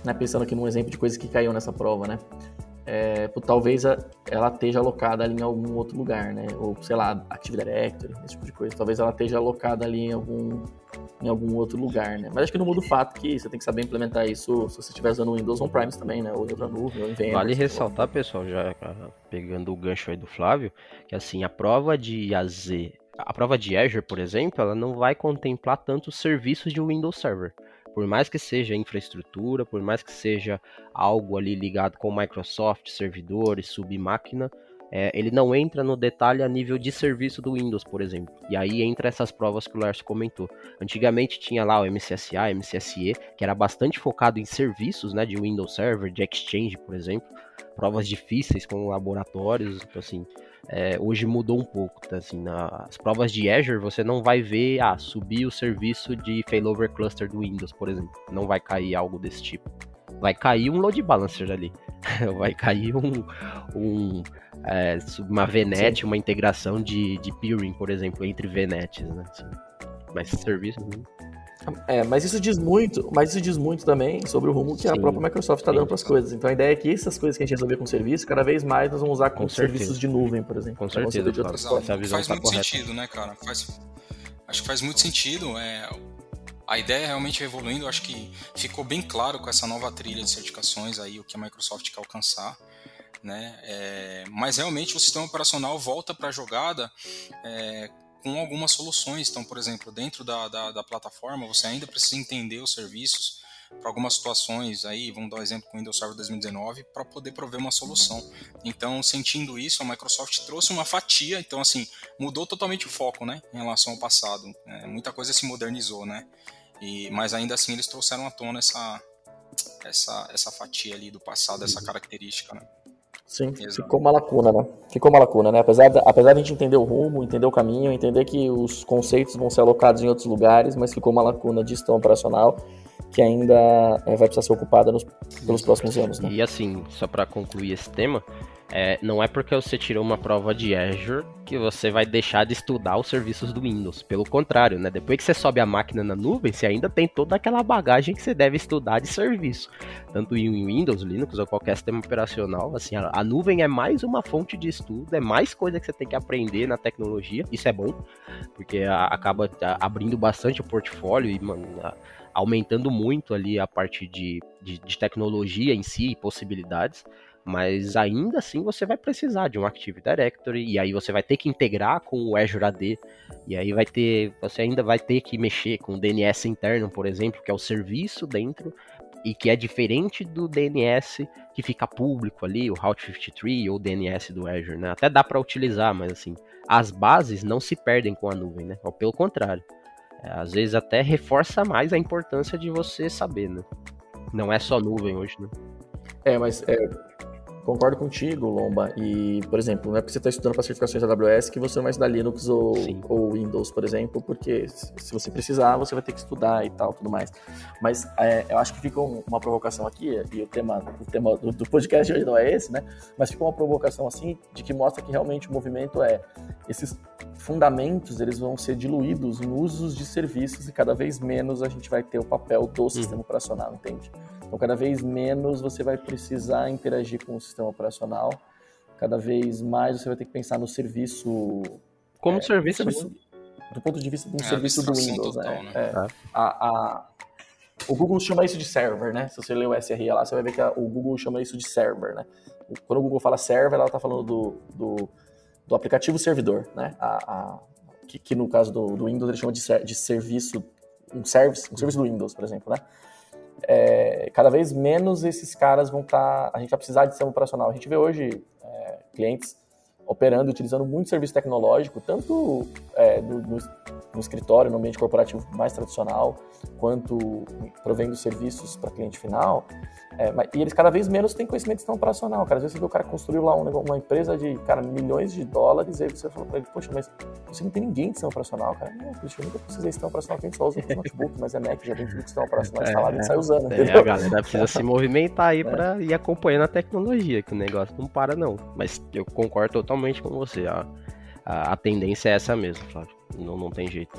né? Pensando aqui num exemplo de coisas que caiu nessa prova, né? É, talvez a, ela esteja alocada ali em algum outro lugar, né? Ou, sei lá, Active Directory, esse tipo de coisa. Talvez ela esteja alocada ali em algum, em algum outro lugar, né? Mas acho que não muda o fato que você tem que saber implementar isso se você estiver usando o Windows on-premise também, né? Ou outra nuvem, ou VMware. Vale ressaltar, pessoal, já pegando o gancho aí do Flávio, que assim, a prova de AZ, a prova de Azure, por exemplo, ela não vai contemplar tanto os serviços de Windows Server por mais que seja infraestrutura, por mais que seja algo ali ligado com Microsoft, servidores, submáquina, é, ele não entra no detalhe a nível de serviço do Windows, por exemplo. E aí entra essas provas que o Lars comentou. Antigamente tinha lá o MCSA, MCSE, que era bastante focado em serviços, né, de Windows Server, de Exchange, por exemplo. Provas difíceis com laboratórios, então assim, é, hoje mudou um pouco, tá? assim, nas provas de Azure você não vai ver, ah, subir o serviço de failover cluster do Windows, por exemplo, não vai cair algo desse tipo. Vai cair um load balancer ali, vai cair um, um é, uma VNet, Sim. uma integração de, de peering, por exemplo, entre VNets, né? Assim, mas serviço... É, mas isso diz muito, mas isso diz muito também sobre o rumo que sim, a própria Microsoft está dando para as coisas. Então a ideia é que essas coisas que a gente resolver com serviço, cada vez mais nós vamos usar com, com serviços de nuvem, por exemplo. Com certeza. De outras claro. Faz tá muito correta. sentido, né, cara? Faz, acho que faz muito sentido. É, a ideia realmente é evoluindo. Acho que ficou bem claro com essa nova trilha de certificações aí o que a Microsoft quer alcançar. Né? É, mas realmente o sistema operacional volta para a jogada é, com algumas soluções. Então, por exemplo, dentro da, da, da plataforma, você ainda precisa entender os serviços para algumas situações aí, vamos dar um exemplo com o Windows Server 2019, para poder prover uma solução. Então, sentindo isso, a Microsoft trouxe uma fatia, então assim, mudou totalmente o foco, né, em relação ao passado. É, muita coisa se modernizou, né, e, mas ainda assim eles trouxeram à tona essa, essa, essa fatia ali do passado, essa característica, né. Sim, Exato. ficou uma lacuna, né? Ficou uma lacuna, né? Apesar, de, apesar de a gente entender o rumo, entender o caminho, entender que os conceitos vão ser alocados em outros lugares, mas ficou uma lacuna de gestão operacional que ainda é, vai precisar ser ocupada nos, pelos próximos anos. Né? E assim, só para concluir esse tema, é, não é porque você tirou uma prova de Azure que você vai deixar de estudar os serviços do Windows. Pelo contrário, né? Depois que você sobe a máquina na nuvem, você ainda tem toda aquela bagagem que você deve estudar de serviço. Tanto em Windows, Linux ou qualquer sistema operacional. Assim, a, a nuvem é mais uma fonte de estudo, é mais coisa que você tem que aprender na tecnologia. Isso é bom, porque a, acaba abrindo bastante o portfólio e, mano, a, aumentando muito ali a parte de, de, de tecnologia em si e possibilidades mas ainda assim você vai precisar de um Active Directory e aí você vai ter que integrar com o Azure AD e aí vai ter, você ainda vai ter que mexer com o DNS interno, por exemplo, que é o serviço dentro e que é diferente do DNS que fica público ali, o Route 53 ou o DNS do Azure, né? Até dá para utilizar, mas assim, as bases não se perdem com a nuvem, né? Ou pelo contrário. É, às vezes até reforça mais a importância de você saber, né? Não é só nuvem hoje, né? É, mas é, Concordo contigo, Lomba. E, por exemplo, não é porque você está estudando para certificações AWS que você não vai estudar Linux ou, ou, Windows, por exemplo, porque se você precisar, você vai ter que estudar e tal, tudo mais. Mas é, eu acho que fica uma provocação aqui, e o tema, o tema do, do podcast hoje não é esse, né? Mas fica uma provocação assim, de que mostra que realmente o movimento é esses fundamentos, eles vão ser diluídos em usos de serviços e cada vez menos a gente vai ter o papel do sistema operacional, entende? Então, cada vez menos você vai precisar interagir com o sistema operacional, cada vez mais você vai ter que pensar no serviço. Como é, serviço, serviço do ponto de vista de um é, serviço do Windows, né? total, né? É, tá. a, a, o Google chama isso de server, né? Se você ler o SRE lá, você vai ver que a, o Google chama isso de server, né? Quando o Google fala server, ela está falando do, do, do, aplicativo servidor, né? A, que, que, no caso do, do Windows ele chama de, ser, de serviço, um service, um serviço do Windows, por exemplo, né? É, cada vez menos esses caras vão estar. Tá, a gente vai precisar de sistema operacional. A gente vê hoje é, clientes operando, utilizando muito serviço tecnológico, tanto é, no, no, no, escritório, no ambiente corporativo mais tradicional, quanto provendo serviços para cliente final. É, mas, e eles cada vez menos têm conhecimento operacional. Cara. Às vezes você vê o cara construiu lá um, uma empresa de cara, milhões de dólares, e aí você fala para ele, poxa, mas você não tem ninguém de sistema operacional, cara. Não, puxa, eu nunca precisei de sistema operacional, a gente só usa o notebook, mas é Mac, já tem tudo de sistema operacional instalado, é, a gente sai usando. É, a galera precisa se movimentar aí é. para ir acompanhando a tecnologia, que o negócio não para não. Mas eu concordo totalmente com você. A, a, a tendência é essa mesmo, Flávio. Não, não tem jeito.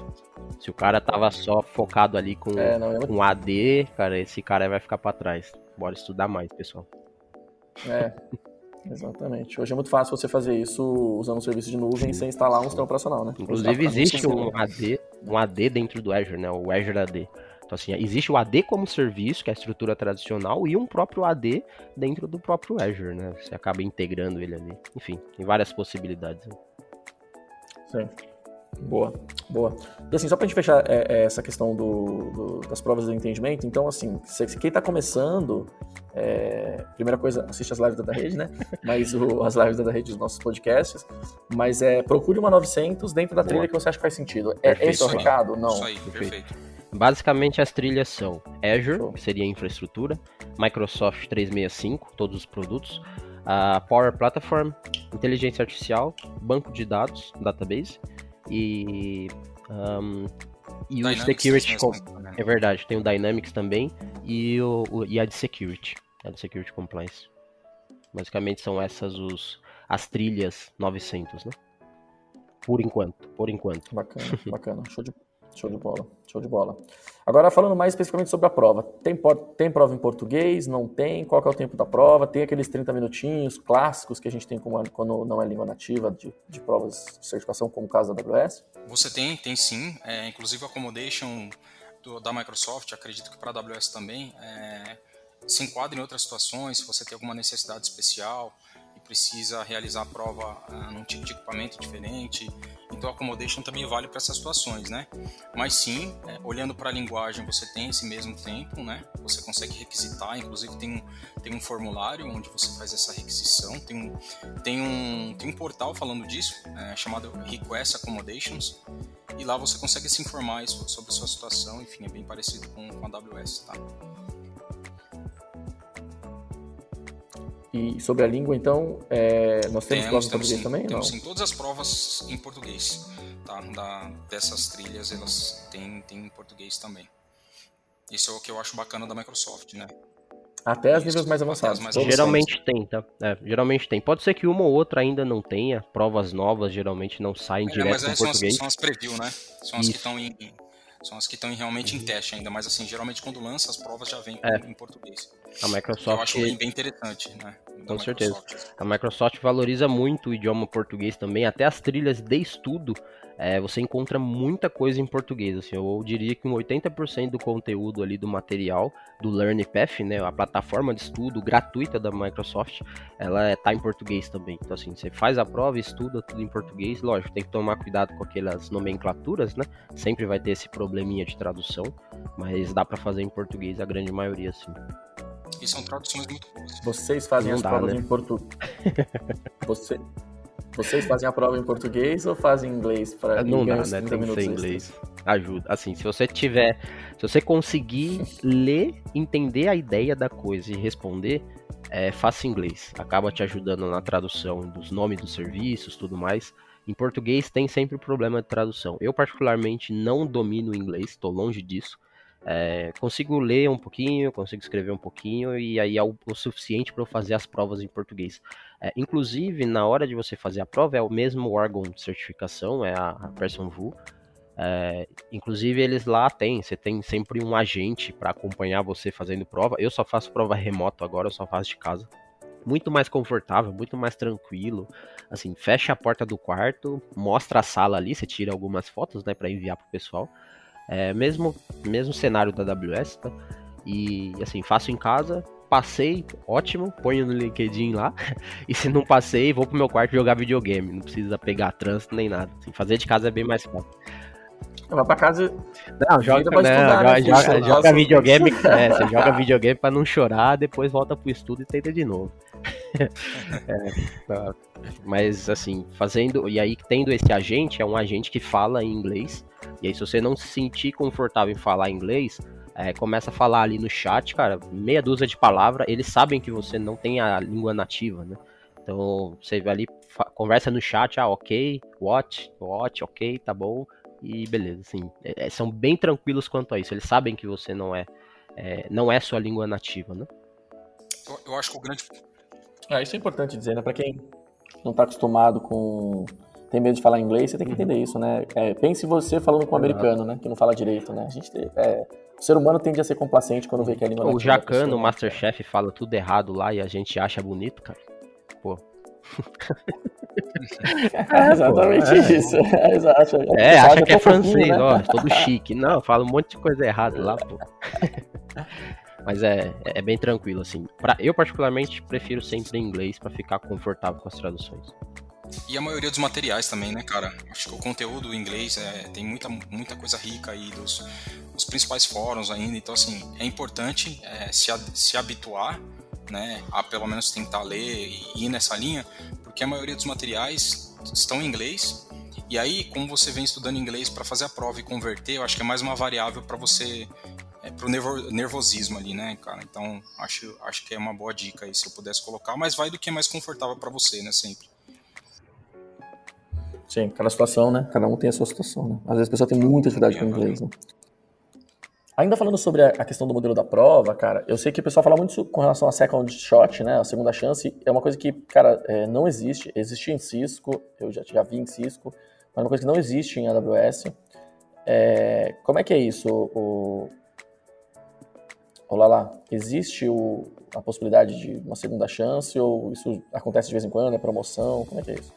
Se o cara tava só focado ali com, é, não, eu... com AD, cara, esse cara vai ficar para trás. Bora estudar mais, pessoal. É. Exatamente. Hoje é muito fácil você fazer isso usando um serviço de nuvem sem instalar um sistema operacional, né? Inclusive existe um AD, um AD dentro do Azure, né? O Azure AD. Então, assim, existe o AD como serviço, que é a estrutura tradicional, e um próprio AD dentro do próprio Azure, né? Você acaba integrando ele ali. Enfim, tem várias possibilidades. Sim. Boa, boa. E assim, só pra gente fechar é, é, essa questão do, do, das provas do entendimento, então assim, se, quem tá começando, é, primeira coisa, assiste as lives da rede, né? Mas o, as lives da rede dos nossos podcasts, mas é, procure uma 900 dentro da boa. trilha que você acha que faz sentido. É, esse é o recado? Não. Isso aí, perfeito. Basicamente as trilhas são Azure, que seria infraestrutura, Microsoft 365, todos os produtos, a Power Platform, inteligência artificial, banco de dados, database, e, um, e o Security. Mesmo, né? É verdade, tem o Dynamics também e, o, o, e a de Security, a de Security Compliance. Basicamente são essas os, as trilhas 900, né? Por enquanto, por enquanto. Bacana, bacana. Show de, Show de bola, show de bola. Agora, falando mais especificamente sobre a prova. Tem, tem prova em português? Não tem? Qual é o tempo da prova? Tem aqueles 30 minutinhos clássicos que a gente tem quando não é língua nativa de, de provas de certificação, como o caso da AWS? Você tem, tem sim. É, inclusive, a Accommodation do, da Microsoft, acredito que para a AWS também, é, se enquadra em outras situações, se você tem alguma necessidade especial precisa realizar a prova ah, num tipo de equipamento diferente. Então, accommodation também vale para essas situações, né? Mas sim, é, olhando para a linguagem, você tem esse mesmo tempo, né? Você consegue requisitar, inclusive tem um, tem um formulário onde você faz essa requisição. Tem um, tem um, tem um portal falando disso, é, chamado Request Accommodations, e lá você consegue se informar sobre a sua situação. Enfim, é bem parecido com, com a AWS, tá? E sobre a língua, então, é, nós temos, temos provas em português sim, também? Temos não? sim, todas as provas em português. Tá? Da, dessas trilhas, elas têm, têm em português também. Isso é o que eu acho bacana da Microsoft, né? Até as níveis mais avançados. Mais geralmente tem, tá? É, geralmente tem. Pode ser que uma ou outra ainda não tenha. Provas novas geralmente não saem é, direto mas é, português. As, são as preview, né? São as Isso. que estão em, são as que estão realmente uhum. em teste ainda, mas assim, geralmente quando lança as provas já vem é. em português. A Microsoft. Eu acho bem, bem interessante, né? Com certeza. A Microsoft valoriza muito o idioma português também, até as trilhas de estudo é, você encontra muita coisa em português. Assim, eu diria que um 80% do conteúdo ali do material do LearnPath, né, a plataforma de estudo gratuita da Microsoft, ela está em português também. Então, assim, você faz a prova, estuda tudo em português. Lógico, tem que tomar cuidado com aquelas nomenclaturas, né? Sempre vai ter esse probleminha de tradução, mas dá para fazer em português a grande maioria, sim. E são traduções muito boas. Vocês fazem Não as dá, provas né? em português. Você... Vocês fazem a prova em português ou fazem em inglês? Pra Não dá, né? Tem que ser inglês. Ajuda. Assim, se você tiver. Se você conseguir ler, entender a ideia da coisa e responder, é, faça inglês. Acaba te ajudando na tradução dos nomes dos serviços, tudo mais. Em português tem sempre problema de tradução. Eu, particularmente, não domino inglês, estou longe disso. É, consigo ler um pouquinho, consigo escrever um pouquinho e aí é o, o suficiente para eu fazer as provas em português. É, inclusive, na hora de você fazer a prova, é o mesmo órgão de certificação, é a, a Person Vu. É, inclusive, eles lá têm, você tem sempre um agente para acompanhar você fazendo prova. Eu só faço prova remoto agora, eu só faço de casa. Muito mais confortável, muito mais tranquilo. Assim, fecha a porta do quarto, mostra a sala ali, você tira algumas fotos, né, para enviar pro pessoal. É, mesmo, mesmo cenário da AWS, tá? E assim, faço em casa, passei, ótimo, ponho no LinkedIn lá. E se não passei, vou pro meu quarto jogar videogame. Não precisa pegar trânsito nem nada. Assim, fazer de casa é bem mais fácil. Vai pra casa. Não, joga, não, estudar, né? joga, joga, joga videogame. É, você joga videogame pra não chorar, depois volta pro estudo e tenta de novo. é, tá. Mas assim, fazendo. E aí, tendo esse agente, é um agente que fala em inglês. E aí, se você não se sentir confortável em falar inglês, é, começa a falar ali no chat, cara, meia dúzia de palavras, eles sabem que você não tem a língua nativa, né? Então, você ali conversa no chat, ah, ok, watch, watch, ok, tá bom, e beleza, assim, é, é, são bem tranquilos quanto a isso, eles sabem que você não é, é não é sua língua nativa, né? Eu, eu acho que o grande... Ah, isso é importante dizer, né, pra quem não tá acostumado com tem medo de falar inglês, você tem que uhum. entender isso, né? É, pense você falando com um americano, né? Que não fala direito, né? A gente é, o ser humano tende a ser complacente quando vê que a língua O Jacano, o Masterchef, fala tudo errado lá e a gente acha bonito, cara. Pô, é, exatamente é. isso. É, exato. É, acha que é francês, né? ó, todo chique. Não, fala um monte de coisa errada lá, pô. Mas é, é bem tranquilo, assim. Pra, eu, particularmente, prefiro sempre em inglês para ficar confortável com as traduções. E a maioria dos materiais também, né, cara? Acho que o conteúdo em inglês é, tem muita, muita coisa rica aí dos, dos principais fóruns ainda. Então, assim, é importante é, se, se habituar, né, a pelo menos tentar ler e ir nessa linha, porque a maioria dos materiais estão em inglês. E aí, como você vem estudando inglês para fazer a prova e converter, eu acho que é mais uma variável para você é, pro nervo, nervosismo ali, né, cara? Então, acho, acho que é uma boa dica aí se eu pudesse colocar, mas vai do que é mais confortável para você, né, sempre. Sim, cada situação, né? Cada um tem a sua situação, né? Às vezes a pessoa tem muita dificuldade com inglês, né? Ainda falando sobre a questão do modelo da prova, cara, eu sei que o pessoal fala muito com relação a second shot, né, a segunda chance, é uma coisa que, cara, é, não existe, existe em Cisco, eu já, já vi em Cisco, mas é uma coisa que não existe em AWS. É, como é que é isso? O, Olá lá, existe o, a possibilidade de uma segunda chance ou isso acontece de vez em quando, é promoção, como é que é isso?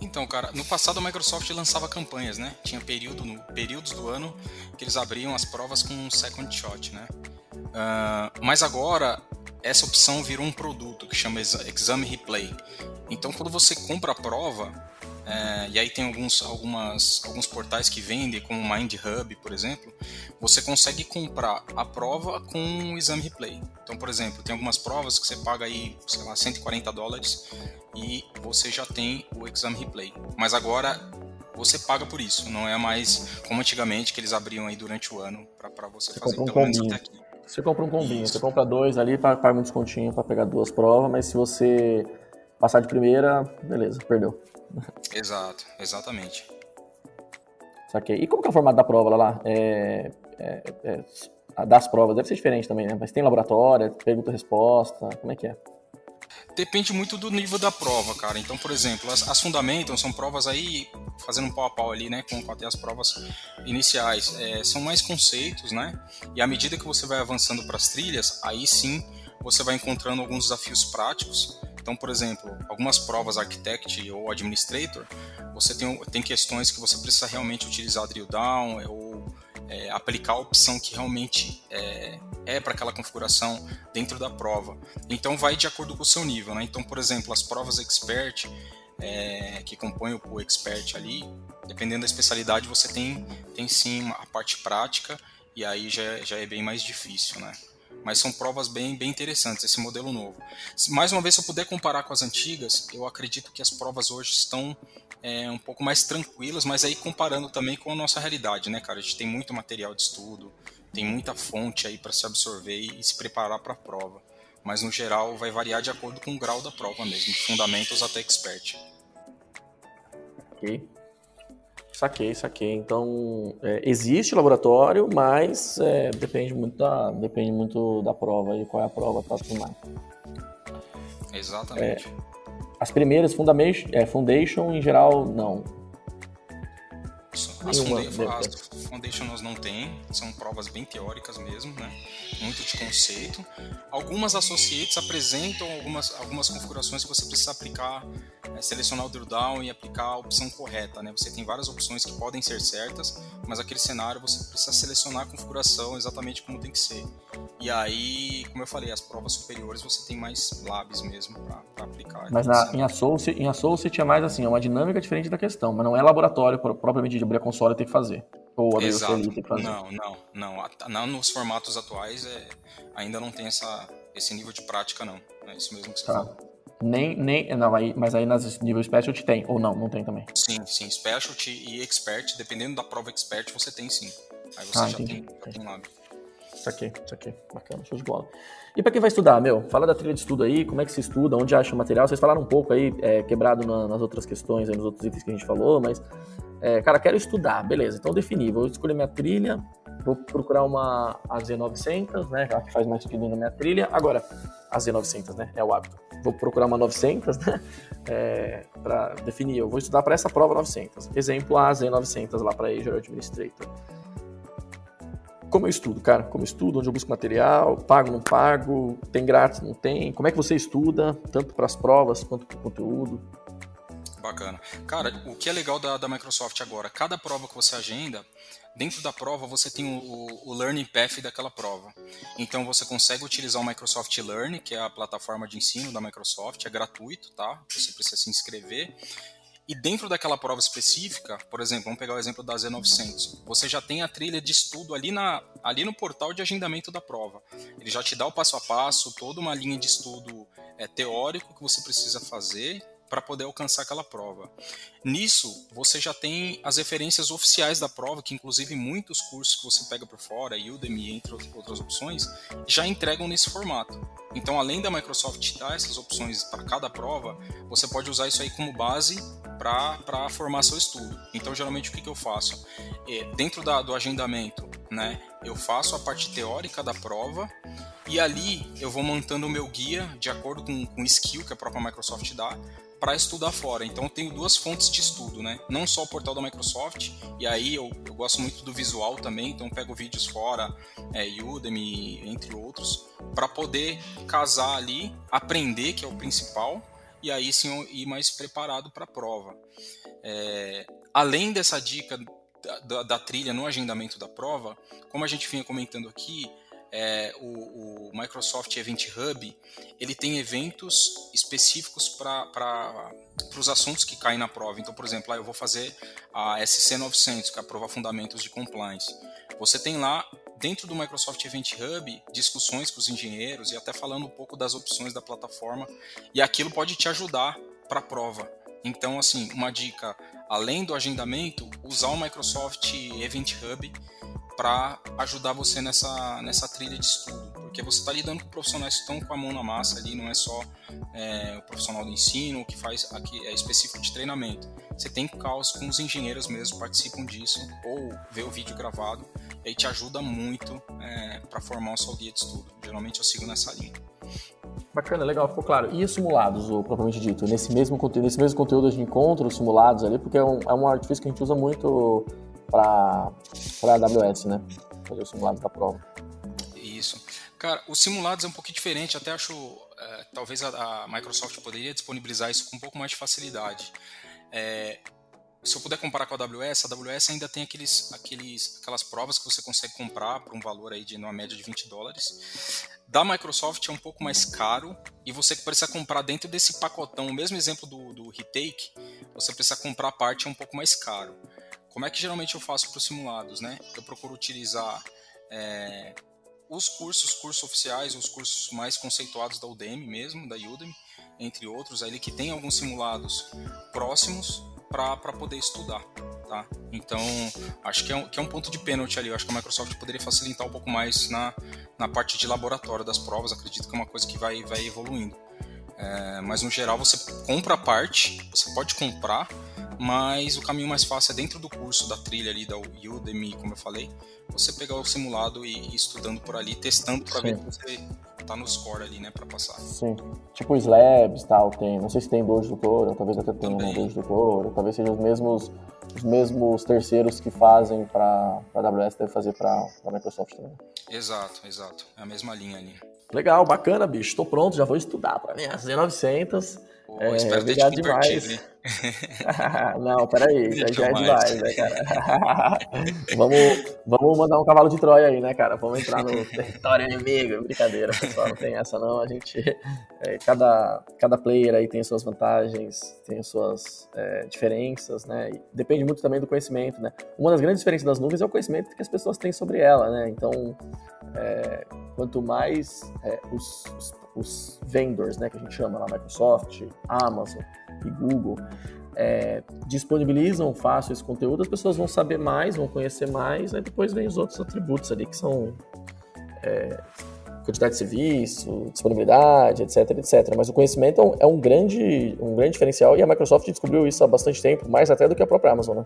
Então, cara, no passado a Microsoft lançava campanhas, né? Tinha período, no, períodos do ano que eles abriam as provas com um second shot, né? Uh, mas agora essa opção virou um produto que chama Exame Replay. Então, quando você compra a prova, é, e aí tem alguns, algumas, alguns portais que vendem, como o Mind Hub, por exemplo, você consegue comprar a prova com o exame replay. Então, por exemplo, tem algumas provas que você paga aí, sei lá, 140 dólares e você já tem o exame replay. Mas agora você paga por isso, não é mais como antigamente que eles abriam aí durante o ano para você, você fazer um pelo menos até aqui. Você compra um combinho, você compra dois ali, paga um descontinho para pegar duas provas, mas se você passar de primeira, beleza, perdeu. Exato, exatamente. Saquei. E como que é o formato da prova lá? É, é, é, das provas, deve ser diferente também, né? Mas tem laboratório, pergunta-resposta, como é que é? Depende muito do nível da prova, cara. Então, por exemplo, as, as Fundamental são provas aí, fazendo um pau a pau ali, né, com, com até as provas iniciais. É, são mais conceitos, né? E à medida que você vai avançando para as trilhas, aí sim você vai encontrando alguns desafios práticos então, por exemplo, algumas provas Architect ou Administrator, você tem, tem questões que você precisa realmente utilizar drill down é, ou é, aplicar a opção que realmente é, é para aquela configuração dentro da prova. Então, vai de acordo com o seu nível. Né? Então, por exemplo, as provas Expert, é, que compõem o Expert ali, dependendo da especialidade, você tem, tem sim a parte prática e aí já, já é bem mais difícil, né? Mas são provas bem, bem interessantes, esse modelo novo. Mais uma vez, se eu puder comparar com as antigas, eu acredito que as provas hoje estão é, um pouco mais tranquilas, mas aí comparando também com a nossa realidade, né, cara? A gente tem muito material de estudo, tem muita fonte aí para se absorver e se preparar para a prova. Mas no geral vai variar de acordo com o grau da prova mesmo, de fundamentos até expert. Ok. Saquei, saquei. Então, é, existe laboratório, mas é, depende, muito da, depende muito da prova e qual é a prova, tá tudo mais. Exatamente. É, as primeiras, Foundation, é, Foundation, em geral, não. As, Nenhuma, as Foundations não tem, são provas bem teóricas mesmo, né? Muito de conceito. Algumas associates apresentam algumas, algumas configurações que você precisa aplicar, é, selecionar o drill down e aplicar a opção correta, né? Você tem várias opções que podem ser certas, mas aquele cenário você precisa selecionar a configuração exatamente como tem que ser. E aí, como eu falei, as provas superiores você tem mais labs mesmo para aplicar. Mas na, em, Associate, em Associate é mais assim, é uma dinâmica diferente da questão, mas não é laboratório propriamente de abrir a console e ter que fazer. Ou abrir Exato. o tem que fazer. Não, não, não. não nos formatos atuais é, ainda não tem essa, esse nível de prática, não. É isso mesmo que você tá. falou. Nem, nem, não, aí, mas aí nas nível Specialty tem, ou não, não tem também? Sim, sim, Specialty e Expert, dependendo da prova Expert, você tem sim. Aí você ah, já, tem, já tem lab. Isso aqui, isso aqui, bacana, show de bola. E para quem vai estudar, meu, fala da trilha de estudo aí, como é que se estuda, onde acha o material. Vocês falaram um pouco aí, é, quebrado na, nas outras questões, aí, nos outros itens que a gente falou, mas, é, cara, quero estudar, beleza, então defini, vou escolher minha trilha, vou procurar uma AZ900, né, que faz mais sentido na minha trilha. Agora, AZ900, né, é o hábito. Vou procurar uma 900, né, é, para definir, eu vou estudar para essa prova 900. Exemplo, a AZ900 lá para Azure Administrator como eu estudo, cara? Como eu estudo, onde eu busco material, pago, não pago, tem grátis, não tem? Como é que você estuda, tanto para as provas quanto para o conteúdo? Bacana. Cara, o que é legal da, da Microsoft agora, cada prova que você agenda, dentro da prova você tem o, o, Learning Path daquela prova. Então você consegue utilizar o Microsoft Learn, que é a plataforma de ensino da Microsoft, é gratuito, tá? Você precisa se inscrever. E dentro daquela prova específica, por exemplo, vamos pegar o exemplo da Z900, você já tem a trilha de estudo ali, na, ali no portal de agendamento da prova. Ele já te dá o passo a passo, toda uma linha de estudo é, teórico que você precisa fazer para poder alcançar aquela prova. Nisso, você já tem as referências oficiais da prova, que inclusive muitos cursos que você pega por fora, Udemy, entre outras opções, já entregam nesse formato. Então, além da Microsoft dar essas opções para cada prova, você pode usar isso aí como base para formar seu estudo. Então, geralmente, o que, que eu faço? É, dentro da, do agendamento, né, eu faço a parte teórica da prova e ali eu vou montando o meu guia de acordo com, com o skill que a própria Microsoft dá para estudar fora. Então eu tenho duas fontes de estudo, né? Não só o portal da Microsoft, e aí eu, eu gosto muito do visual também, então pego vídeos fora, é, Udemy, entre outros, para poder casar ali, aprender, que é o principal, e aí sim ir mais preparado para a prova. É, além dessa dica da, da, da trilha no agendamento da prova, como a gente vinha comentando aqui, é, o, o, Microsoft Event Hub ele tem eventos específicos para os assuntos que caem na prova. Então, por exemplo, lá eu vou fazer a SC900, que é a prova Fundamentos de Compliance. Você tem lá dentro do Microsoft Event Hub discussões com os engenheiros e até falando um pouco das opções da plataforma e aquilo pode te ajudar para a prova. Então, assim, uma dica, além do agendamento, usar o Microsoft Event Hub para ajudar você nessa, nessa trilha de estudo, porque você está lidando com profissionais que estão com a mão na massa ali, não é só é, o profissional do ensino que faz aqui é específico de treinamento. Você tem caos com os engenheiros mesmo participam disso ou vê o vídeo gravado e aí te ajuda muito é, para formar o seu guia de estudo. Geralmente eu sigo nessa linha. Bacana, legal, ficou claro. E os simulados, o propriamente dito? Nesse mesmo, nesse mesmo conteúdo a gente encontra os simulados ali, porque é um, é um artifício que a gente usa muito para a AWS, né? Fazer os simulados da prova. Isso. Cara, os simulados é um pouquinho diferente, até acho, é, talvez a, a, Microsoft poderia disponibilizar isso com um pouco mais de facilidade. É, se eu puder comparar com a AWS, a AWS ainda tem aqueles, aqueles, aquelas provas que você consegue comprar por um valor aí de uma média de 20 dólares. Da Microsoft é um pouco mais caro e você precisa comprar dentro desse pacotão. O mesmo exemplo do, do Retake, você precisa comprar a parte é um pouco mais caro. Como é que geralmente eu faço para os simulados, né? Eu procuro utilizar é, os cursos, cursos oficiais, os cursos mais conceituados da Udemy mesmo, da Udemy, entre outros, ali que tem alguns simulados próximos para poder estudar, tá? Então, acho que é, um, que é um ponto de pênalti ali. Eu acho que a Microsoft poderia facilitar um pouco mais na, na parte de laboratório das provas. Acredito que é uma coisa que vai, vai evoluindo. É, mas no geral você compra a parte, você pode comprar, mas o caminho mais fácil é dentro do curso da trilha ali da Udemy, como eu falei, você pegar o simulado e ir estudando por ali, testando para ver se você tá no score ali, né, para passar. Sim. Tipo os labs tal, tem, não sei se tem dois doutor, talvez até tenha um dois doutor, talvez sejam os mesmos os mesmos terceiros que fazem para a AWS deve fazer para a Microsoft também. Exato, exato. É a mesma linha ali. Legal, bacana, bicho. Estou pronto, já vou estudar para minha Z900. Pô, é, espero ter te demais. Não, peraí, isso já é demais, né, cara? vamos, vamos mandar um cavalo de Troia aí, né, cara? Vamos entrar no território inimigo. Brincadeira, pessoal, não tem essa não. A gente. É, cada, cada player aí tem suas vantagens, tem suas é, diferenças, né? E depende muito também do conhecimento, né? Uma das grandes diferenças das nuvens é o conhecimento que as pessoas têm sobre ela, né? Então, é, quanto mais é, os, os, os vendors, né, que a gente chama lá, Microsoft, Amazon e Google, é, disponibilizam fácil esse conteúdo, as pessoas vão saber mais, vão conhecer mais, aí depois vem os outros atributos ali que são é, quantidade de serviço, disponibilidade, etc, etc. Mas o conhecimento é um é grande, um grande diferencial e a Microsoft descobriu isso há bastante tempo, mais até do que a própria Amazon, né?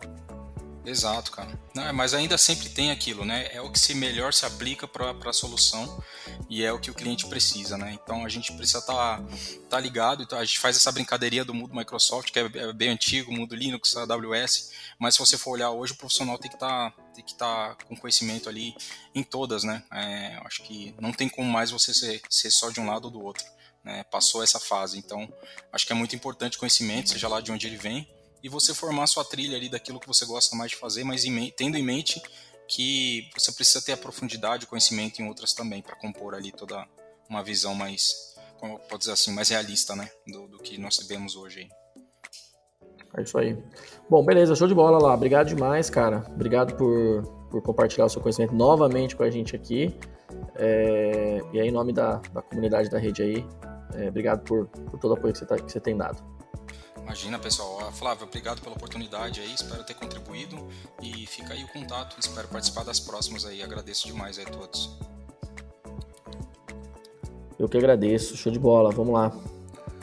Exato, cara. Não, mas ainda sempre tem aquilo, né? É o que se melhor se aplica para a solução e é o que o cliente precisa, né? Então a gente precisa estar tá, tá ligado. Então a gente faz essa brincadeirinha do mundo Microsoft, que é, é bem antigo, mundo Linux, AWS. Mas se você for olhar hoje, o profissional tem que estar tá, ter que tá com conhecimento ali em todas, né? É, acho que não tem como mais você ser, ser só de um lado ou do outro. Né? Passou essa fase, então acho que é muito importante conhecimento, seja lá de onde ele vem, e você formar sua trilha ali daquilo que você gosta mais de fazer, mas em, tendo em mente que você precisa ter a profundidade, o conhecimento em outras também para compor ali toda uma visão mais, como pode dizer assim, mais realista, né, do, do que nós sabemos hoje. É isso aí. Bom, beleza, show de bola lá. Obrigado demais, cara. Obrigado por, por compartilhar o seu conhecimento novamente com a gente aqui. É, e aí, em nome da, da comunidade da rede aí, é, obrigado por, por todo o apoio que você, tá, que você tem dado. Imagina, pessoal. Flávio, obrigado pela oportunidade aí. Espero ter contribuído. E fica aí o contato. Espero participar das próximas aí. Agradeço demais aí a todos. Eu que agradeço. Show de bola. Vamos lá.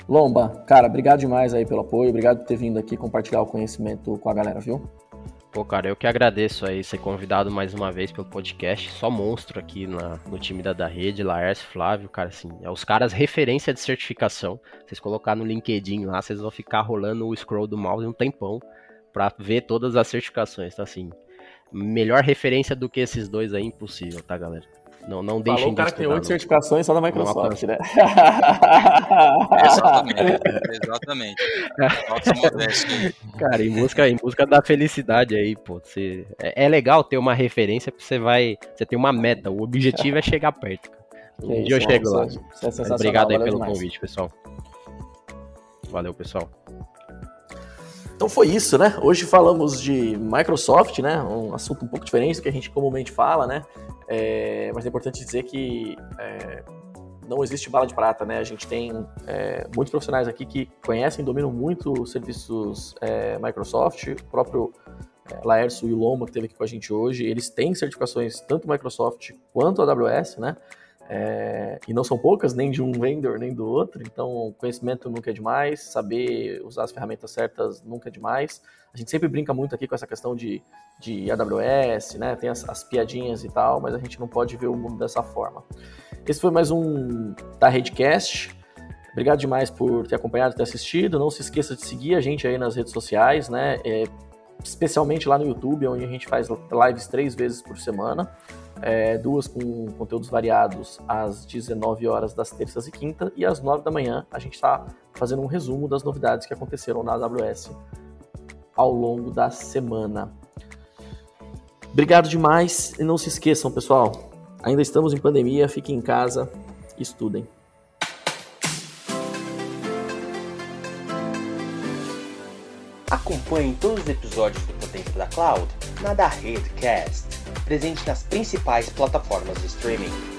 Lomba, cara, obrigado demais aí pelo apoio, obrigado por ter vindo aqui compartilhar o conhecimento com a galera, viu? Pô, cara, eu que agradeço aí ser convidado mais uma vez pelo podcast. Só monstro aqui na, no time da, da rede, Laércio, Flávio, cara, assim, é os caras referência de certificação. Vocês colocar no LinkedIn lá, vocês vão ficar rolando o scroll do mouse um tempão para ver todas as certificações, tá assim. Melhor referência do que esses dois aí, impossível, tá, galera? Não, não deixem Falou o cara de tem oito certificações só da Microsoft, né? exatamente, exatamente. Cara, em busca, em busca da felicidade aí, pô. Você, é, é legal ter uma referência porque você vai. Você tem uma meta. O objetivo é chegar perto. Um dia isso, eu chego lá. É Obrigado aí pelo demais. convite, pessoal. Valeu, pessoal. Então foi isso, né? Hoje falamos de Microsoft, né? Um assunto um pouco diferente do que a gente comumente fala, né? É, mas é importante dizer que é, não existe bala de prata, né? A gente tem é, muitos profissionais aqui que conhecem e dominam muito os serviços é, Microsoft, o próprio é, Laércio e o que esteve aqui com a gente hoje, eles têm certificações tanto Microsoft quanto AWS, né? É, e não são poucas, nem de um vendor nem do outro, então conhecimento nunca é demais, saber usar as ferramentas certas nunca é demais. A gente sempre brinca muito aqui com essa questão de, de AWS, né? Tem as, as piadinhas e tal, mas a gente não pode ver o mundo dessa forma. Esse foi mais um da Redcast. Obrigado demais por ter acompanhado, ter assistido. Não se esqueça de seguir a gente aí nas redes sociais, né? É, especialmente lá no YouTube, onde a gente faz lives três vezes por semana é, duas com conteúdos variados às 19 horas das terças e quinta, e às 9 da manhã a gente está fazendo um resumo das novidades que aconteceram na AWS ao longo da semana. Obrigado demais e não se esqueçam, pessoal, ainda estamos em pandemia, fiquem em casa estudem. Acompanhe todos os episódios do Potência da Cloud na da Redcast presente nas principais plataformas de streaming.